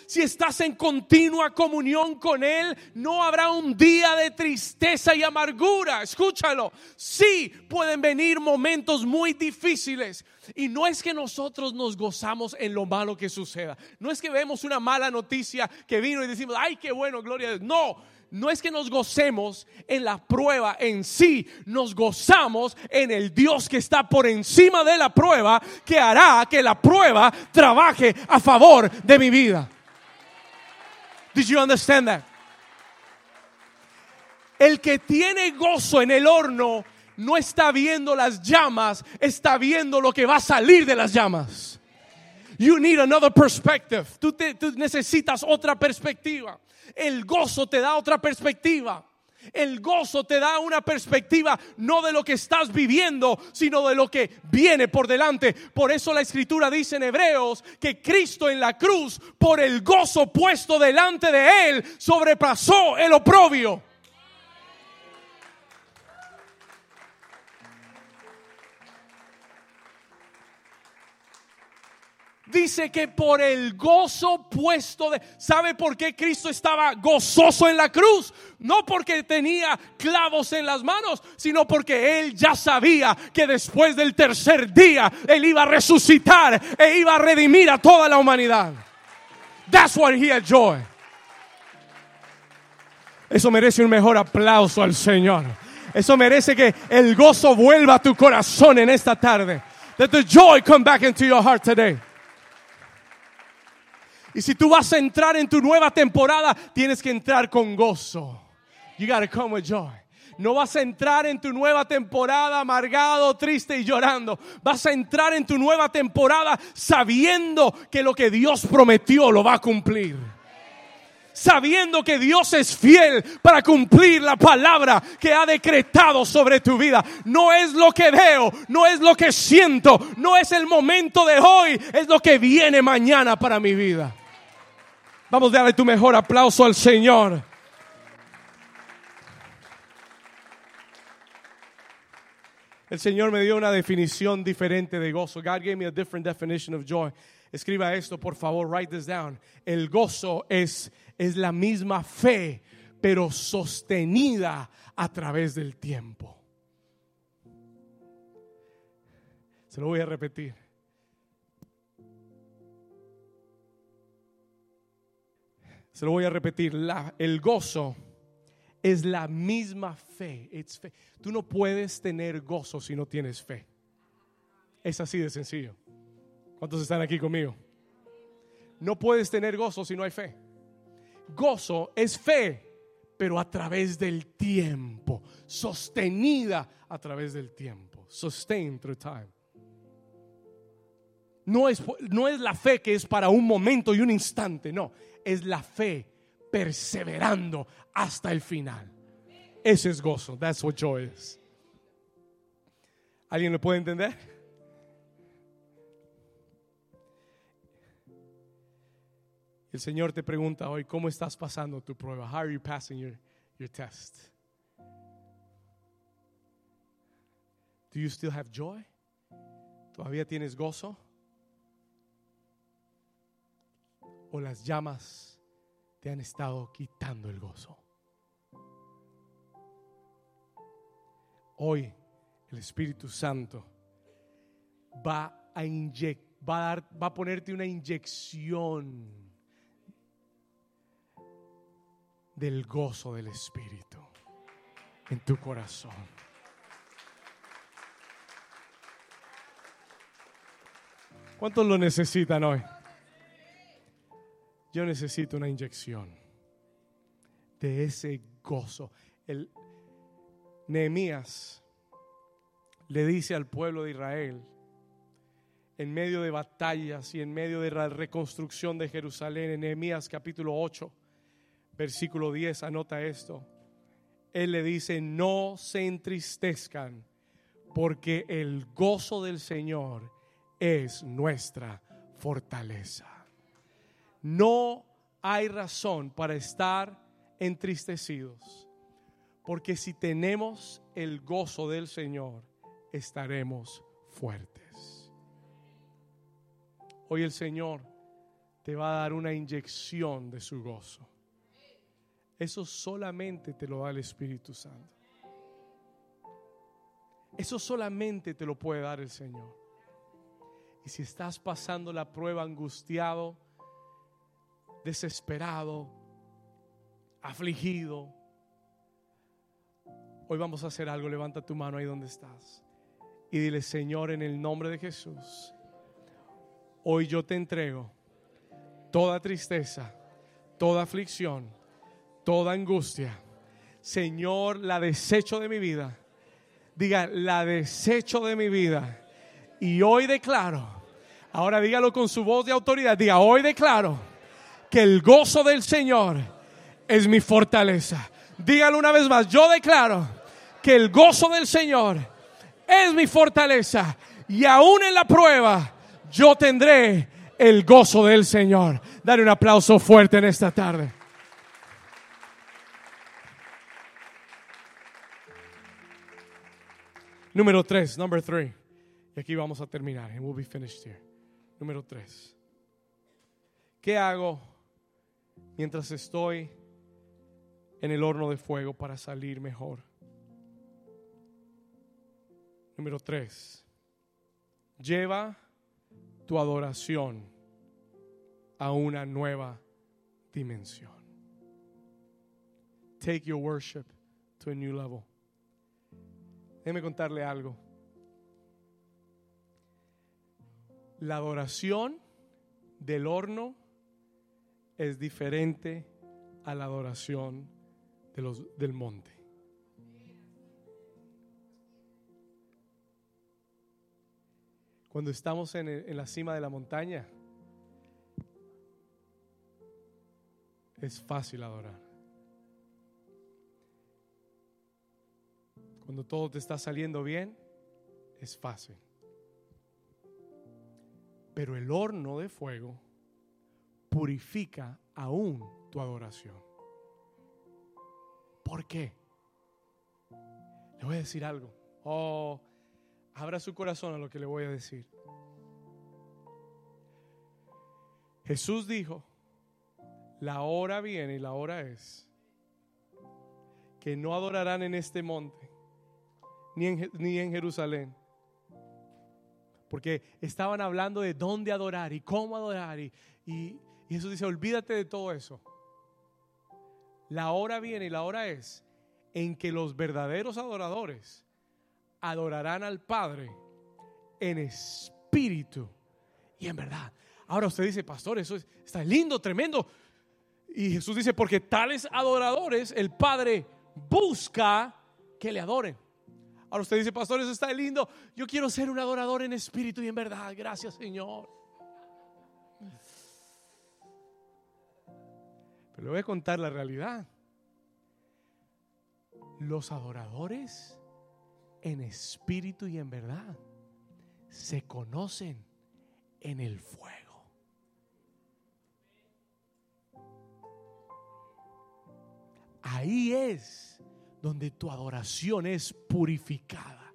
si estás en continua comunión con Él, no habrá un día de tristeza y amargura. Escúchalo. Sí, pueden venir momentos muy difíciles. Y no es que nosotros nos gozamos en lo malo que suceda. No es que vemos una mala noticia que vino y decimos, ay, qué bueno, gloria a Dios. No, no es que nos gocemos en la prueba en sí, nos gozamos en el Dios que está por encima de la prueba, que hará que la prueba trabaje a favor de mi vida. Did you understand that? El que tiene gozo en el horno no está viendo las llamas, está viendo lo que va a salir de las llamas. You need another perspective. Tú, tú necesitas otra perspectiva. El gozo te da otra perspectiva. El gozo te da una perspectiva no de lo que estás viviendo, sino de lo que viene por delante. Por eso la escritura dice en Hebreos que Cristo en la cruz, por el gozo puesto delante de él, sobrepasó el oprobio. Dice que por el gozo puesto de... ¿Sabe por qué Cristo estaba gozoso en la cruz? No porque tenía clavos en las manos, sino porque él ya sabía que después del tercer día él iba a resucitar e iba a redimir a toda la humanidad. That's what he had joy. Eso merece un mejor aplauso al Señor. Eso merece que el gozo vuelva a tu corazón en esta tarde. That the joy come back into your heart today. Y si tú vas a entrar en tu nueva temporada, tienes que entrar con gozo. You gotta come with joy. No vas a entrar en tu nueva temporada amargado, triste y llorando. Vas a entrar en tu nueva temporada sabiendo que lo que Dios prometió lo va a cumplir. Sabiendo que Dios es fiel para cumplir la palabra que ha decretado sobre tu vida. No es lo que veo, no es lo que siento, no es el momento de hoy, es lo que viene mañana para mi vida. Vamos a darle tu mejor aplauso al Señor. El Señor me dio una definición diferente de gozo. God gave me a different definition of joy. Escriba esto, por favor, write this down. El gozo es, es la misma fe, pero sostenida a través del tiempo. Se lo voy a repetir. Se lo voy a repetir. El gozo es la misma fe. fe. Tú no puedes tener gozo si no tienes fe. Es así de sencillo. ¿Cuántos están aquí conmigo? No puedes tener gozo si no hay fe. Gozo es fe, pero a través del tiempo, sostenida a través del tiempo. Sustain through time. No es, no es la fe que es para un momento y un instante, no es la fe perseverando hasta el final. Ese es gozo. That's what joy is. ¿Alguien lo puede entender? El Señor te pregunta hoy, ¿cómo estás pasando tu prueba? How are you passing your, your test? Do you still have joy? ¿Todavía tienes gozo? O las llamas te han estado quitando el gozo. Hoy el Espíritu Santo va a va a, dar, va a ponerte una inyección del gozo del Espíritu en tu corazón. ¿Cuántos lo necesitan hoy? Yo necesito una inyección de ese gozo. El Nehemías le dice al pueblo de Israel, en medio de batallas y en medio de la reconstrucción de Jerusalén, en Nehemías capítulo 8, versículo 10, anota esto. Él le dice, no se entristezcan, porque el gozo del Señor es nuestra fortaleza. No hay razón para estar entristecidos, porque si tenemos el gozo del Señor, estaremos fuertes. Hoy el Señor te va a dar una inyección de su gozo. Eso solamente te lo da el Espíritu Santo. Eso solamente te lo puede dar el Señor. Y si estás pasando la prueba angustiado, desesperado, afligido, hoy vamos a hacer algo. Levanta tu mano ahí donde estás y dile, Señor, en el nombre de Jesús, hoy yo te entrego toda tristeza, toda aflicción, toda angustia. Señor, la desecho de mi vida. Diga, la desecho de mi vida. Y hoy declaro, ahora dígalo con su voz de autoridad, diga, hoy declaro que el gozo del Señor es mi fortaleza. Dígalo una vez más, yo declaro que el gozo del Señor es mi fortaleza. Y aún en la prueba, yo tendré el gozo del Señor. Dale un aplauso fuerte en esta tarde. Número tres, number three. Y aquí vamos a terminar. And we'll be finished here. Número tres. ¿Qué hago mientras estoy en el horno de fuego para salir mejor? Número tres. Lleva tu adoración a una nueva dimensión. Take your worship to a new level. Déjeme contarle algo. La adoración del horno es diferente a la adoración de los, del monte. Cuando estamos en, en la cima de la montaña, es fácil adorar. Cuando todo te está saliendo bien, es fácil. Pero el horno de fuego purifica aún tu adoración. ¿Por qué? Le voy a decir algo. Oh, Abra su corazón a lo que le voy a decir. Jesús dijo, la hora viene y la hora es que no adorarán en este monte, ni en, Jerusalén. Porque estaban hablando de dónde adorar y cómo adorar. Y, y Jesús dice, olvídate de todo eso. La hora viene y la hora es en que los verdaderos adoradores adorarán al Padre en espíritu y en verdad. Ahora usted dice, pastor, eso está lindo, tremendo. Y Jesús dice, porque tales adoradores el Padre busca que le adoren. Ahora usted dice, pastor, eso está lindo. Yo quiero ser un adorador en espíritu y en verdad. Gracias, Señor. Le voy a contar la realidad. Los adoradores en espíritu y en verdad se conocen en el fuego. Ahí es donde tu adoración es purificada.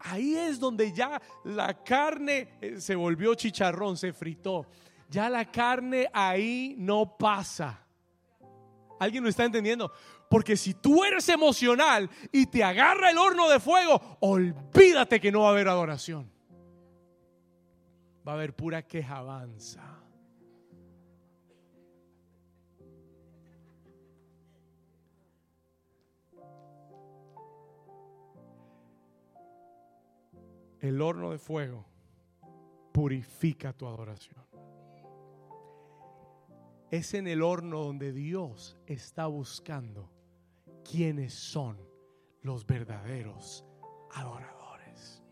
Ahí es donde ya la carne eh, se volvió chicharrón, se fritó. Ya la carne ahí no pasa. ¿Alguien lo está entendiendo? Porque si tú eres emocional y te agarra el horno de fuego, olvídate que no va a haber adoración. Va a haber pura quejabanza. El horno de fuego purifica tu adoración. Es en el horno donde Dios está buscando quiénes son los verdaderos adoradores.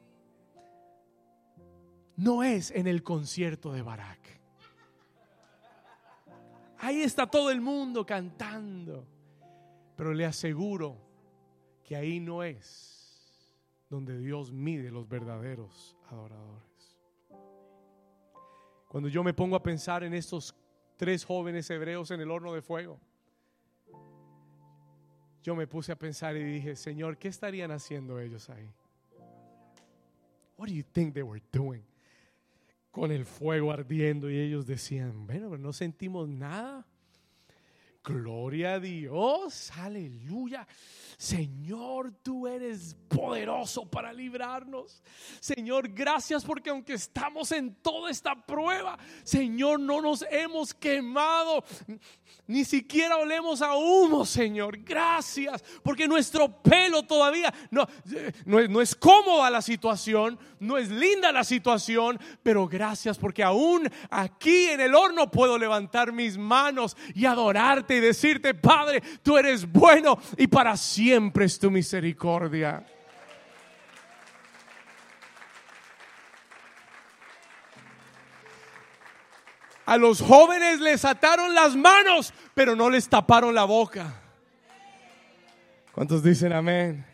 No es en el concierto de Barak. Ahí está todo el mundo cantando. Pero le aseguro que ahí no es donde Dios mide los verdaderos adoradores. Cuando yo me pongo a pensar en estos tres jóvenes hebreos en el horno de fuego. Yo me puse a pensar y dije, Señor, ¿qué estarían haciendo ellos ahí? What do you think they were doing? Con el fuego ardiendo y ellos decían, bueno, pero no sentimos nada. Gloria a Dios, aleluya. Señor, tú eres poderoso para librarnos. Señor, gracias porque aunque estamos en toda esta prueba, Señor, no nos hemos quemado. Ni siquiera olemos a humo, Señor. Gracias porque nuestro pelo todavía no, no, es, no es cómoda la situación, no es linda la situación, pero gracias porque aún aquí en el horno puedo levantar mis manos y adorarte y decirte, Padre, tú eres bueno y para siempre es tu misericordia. A los jóvenes les ataron las manos, pero no les taparon la boca. ¿Cuántos dicen amén?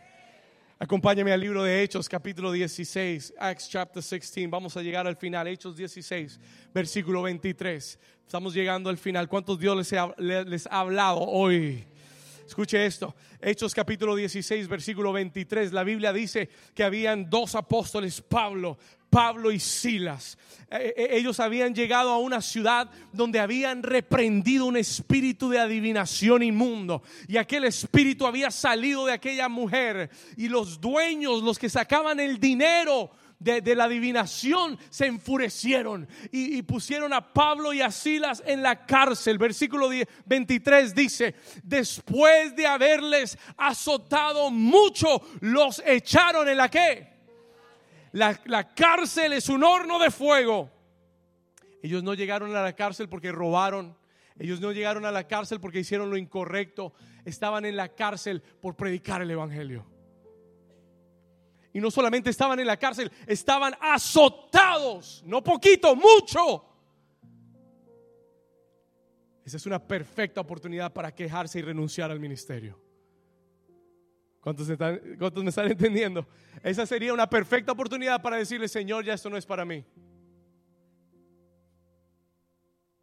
Acompáñame al libro de Hechos, capítulo 16, Acts chapter 16. Vamos a llegar al final, Hechos 16, versículo 23. Estamos llegando al final. ¿Cuántos Dios les ha, les ha hablado hoy? Escuche esto, Hechos capítulo 16, versículo 23. La Biblia dice que habían dos apóstoles, Pablo, Pablo y Silas. Eh, eh, ellos habían llegado a una ciudad donde habían reprendido un espíritu de adivinación inmundo. Y aquel espíritu había salido de aquella mujer. Y los dueños, los que sacaban el dinero, de, la adivinación se enfurecieron y, y, pusieron a Pablo y a Silas en la cárcel. Versículo 23 dice, después de haberles azotado mucho, los echaron en la que? La, la cárcel es un horno de fuego. Ellos no llegaron a la cárcel porque robaron. Ellos no llegaron a la cárcel porque hicieron lo incorrecto. Estaban en la cárcel por predicar el Evangelio. Y no solamente estaban en la cárcel, estaban azotados. No poquito, mucho. Esa es una perfecta oportunidad para quejarse y renunciar al ministerio. ¿Cuántos, están, ¿Cuántos, me están entendiendo? Esa sería una perfecta oportunidad para decirle, Señor, ya esto no es para mí.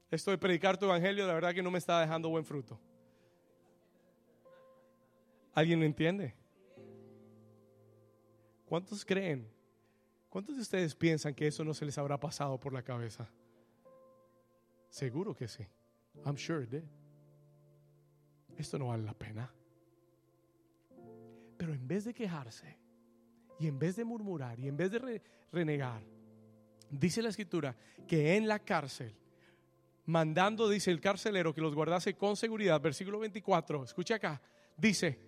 Esto de predicar tu evangelio, la verdad que no me está dejando buen fruto. ¿Alguien lo entiende? ¿Cuántos creen? ¿Cuántos de ustedes piensan que eso no se les habrá pasado por la cabeza? Seguro que sí. I'm sure it did. Esto no vale la pena. Pero en vez de quejarse, y en vez de murmurar, y en vez de renegar, dice la escritura que en la cárcel, mandando, dice el carcelero, que los guardase con seguridad, versículo 24, escucha acá, dice,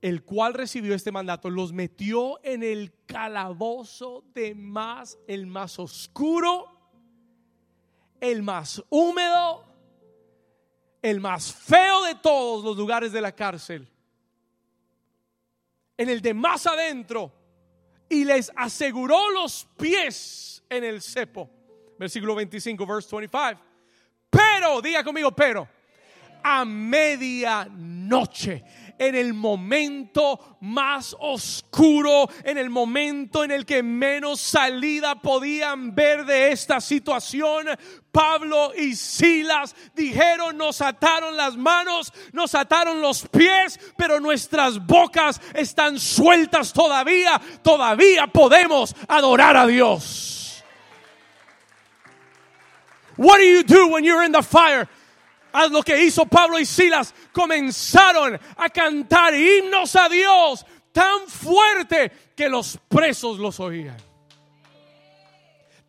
el cual recibió este mandato, los metió en el calabozo de más, el más oscuro, el más húmedo, el más feo de todos los lugares de la cárcel, en el de más adentro, y les aseguró los pies en el cepo. Versículo 25, verse 25. Pero, diga conmigo, pero, a medianoche en el momento más oscuro, en el momento en el que menos salida podían ver de esta situación, Pablo y Silas dijeron, nos ataron las manos, nos ataron los pies, pero nuestras bocas están sueltas todavía, todavía podemos adorar a Dios. What do you do when you're in the fire? Haz lo que hizo Pablo y Silas. Comenzaron a cantar himnos a Dios tan fuerte que los presos los oían.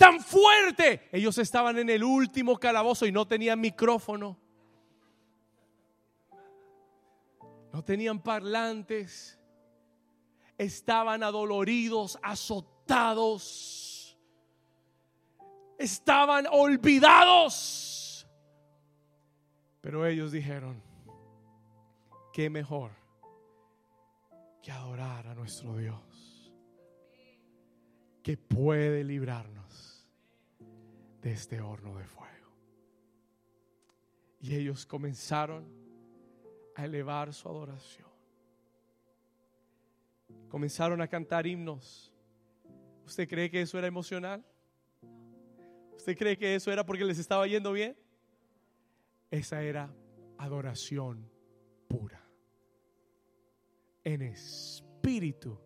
Tan fuerte. Ellos estaban en el último calabozo y no tenían micrófono. No tenían parlantes. Estaban adoloridos, azotados. Estaban olvidados pero ellos dijeron, qué mejor que adorar a nuestro Dios, que puede librarnos de este horno de fuego. Y ellos comenzaron a elevar su adoración. Comenzaron a cantar himnos. ¿Usted cree que eso era emocional? ¿Usted cree que eso era porque les estaba yendo bien? Esa era adoración pura. En espíritu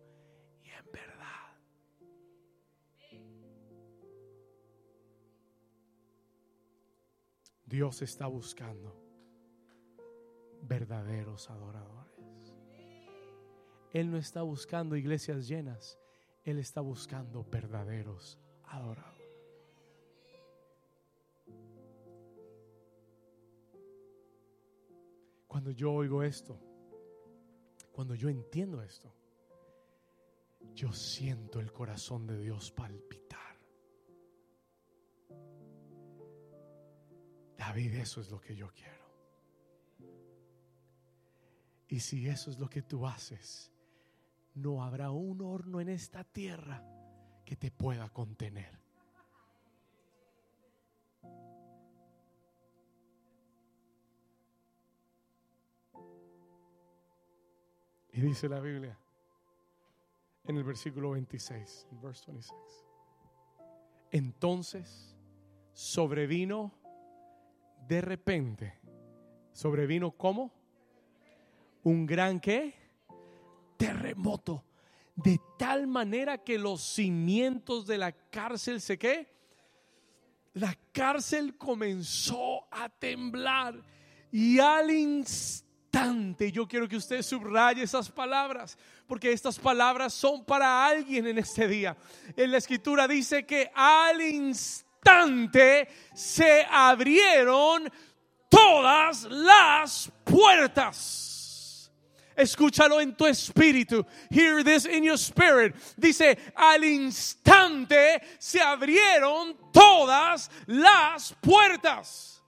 Dios está buscando verdaderos adoradores. Él no está buscando iglesias llenas, Él está buscando verdaderos adoradores. Cuando yo oigo esto, cuando yo entiendo esto, yo siento el corazón de Dios palpitar. David, eso es lo que yo quiero. Y si eso es lo que tú haces, no habrá un horno en esta tierra que te pueda contener. Y dice la Biblia en el versículo 26, verse 26. Entonces sobrevino de repente, sobrevino como un gran qué? Terremoto. De tal manera que los cimientos de la cárcel se qué? La cárcel comenzó a temblar y al instante yo quiero que usted subraye esas palabras, porque estas palabras son para alguien en este día. En la escritura dice que al instante se abrieron todas las puertas. Escúchalo en tu espíritu. Hear this in your spirit. Dice, al instante se abrieron todas las puertas.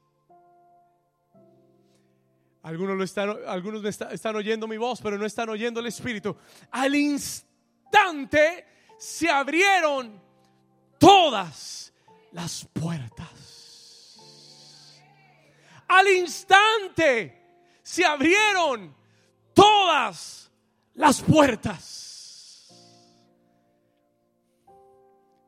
Algunos, lo están, algunos están oyendo mi voz, pero no están oyendo el Espíritu. Al instante se abrieron todas las puertas. Al instante se abrieron todas las puertas.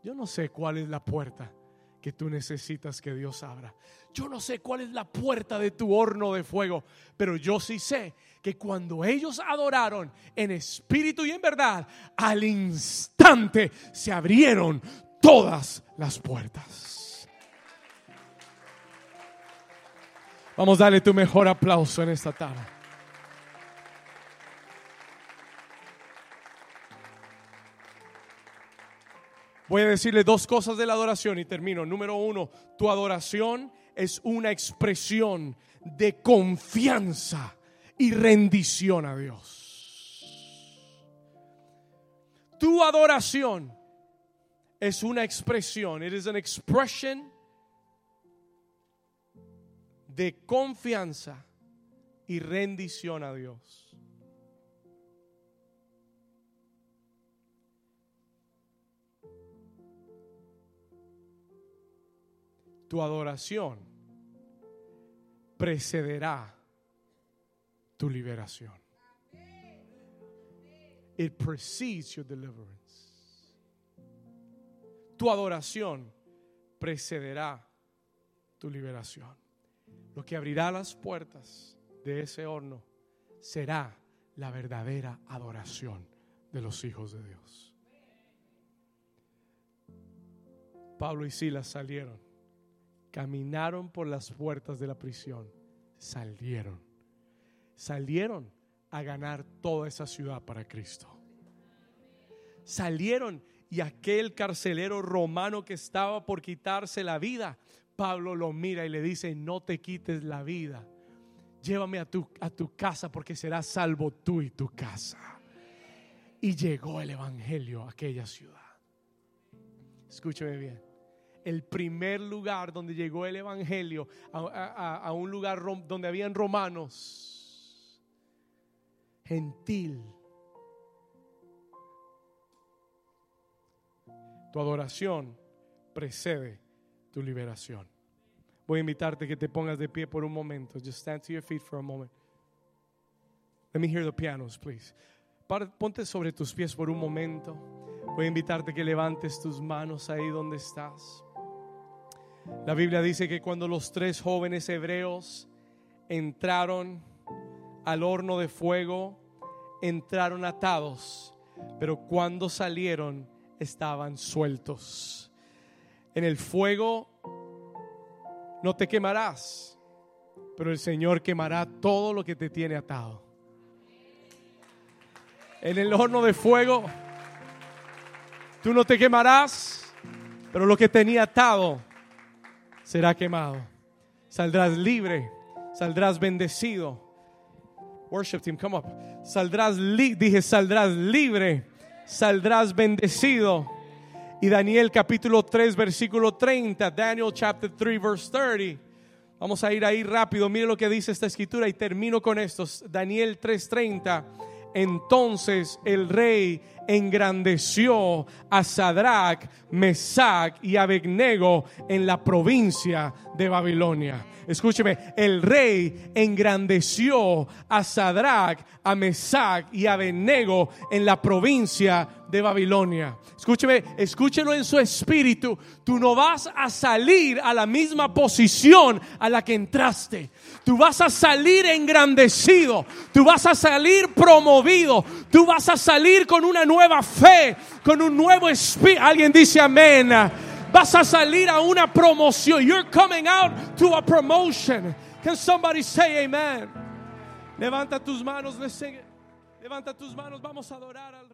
Yo no sé cuál es la puerta que tú necesitas que Dios abra. Yo no sé cuál es la puerta de tu horno de fuego, pero yo sí sé que cuando ellos adoraron en espíritu y en verdad, al instante se abrieron todas las puertas. Vamos a darle tu mejor aplauso en esta tarde. Voy a decirle dos cosas de la adoración y termino. Número uno, tu adoración es una expresión de confianza y rendición a Dios. Tu adoración es una expresión, it is an expression de confianza y rendición a Dios. tu adoración precederá tu liberación. It precedes your deliverance. Tu adoración precederá tu liberación. Lo que abrirá las puertas de ese horno será la verdadera adoración de los hijos de Dios. Pablo y Silas salieron caminaron por las puertas de la prisión, salieron. Salieron a ganar toda esa ciudad para Cristo. Salieron y aquel carcelero romano que estaba por quitarse la vida, Pablo lo mira y le dice, no te quites la vida. Llévame a tu, a tu casa porque serás salvo tú y tu casa. Y llegó el Evangelio a aquella ciudad. Escúcheme bien el primer lugar donde llegó el Evangelio, a, un lugar donde habían romanos, gentil. Tu adoración precede tu liberación. Voy a invitarte que te pongas de pie por un momento. Just stand to your feet for a moment. Let me hear the pianos, please. Ponte sobre tus pies por un momento. Voy a invitarte que levantes tus manos ahí donde estás. La Biblia dice que cuando los tres jóvenes hebreos entraron al horno de fuego, entraron atados, pero cuando salieron estaban sueltos. En el fuego no te quemarás, pero el Señor quemará todo lo que te tiene atado. En el horno de fuego tú no te quemarás, pero lo que tenía atado será quemado. Saldrás libre, saldrás bendecido. Worship team, come up. Saldrás, dije, saldrás libre, saldrás bendecido. Y Daniel capítulo 3, versículo 30, Daniel chapter 3, verse 30. Vamos a ir ahí rápido. Mire lo que dice esta escritura y termino con esto. Daniel 3:30. Entonces el rey engrandeció a Sadrach, Mesach y Abednego en la provincia de Babilonia. Escúcheme, el rey engrandeció a Sadrach, a Mesach y a Abednego en la provincia de Babilonia. Escúcheme, escúchelo en su espíritu. Tú no vas a salir a la misma posición a la que entraste. Tú vas a salir engrandecido. Tú vas a salir promovido. Tú vas a salir con una nueva fe, con un nuevo espíritu. Alguien dice amén. Vas a salir a una promoción. You're coming out to a promotion. Can somebody say amen? Levanta tus manos, levanta tus manos, vamos a adorar al.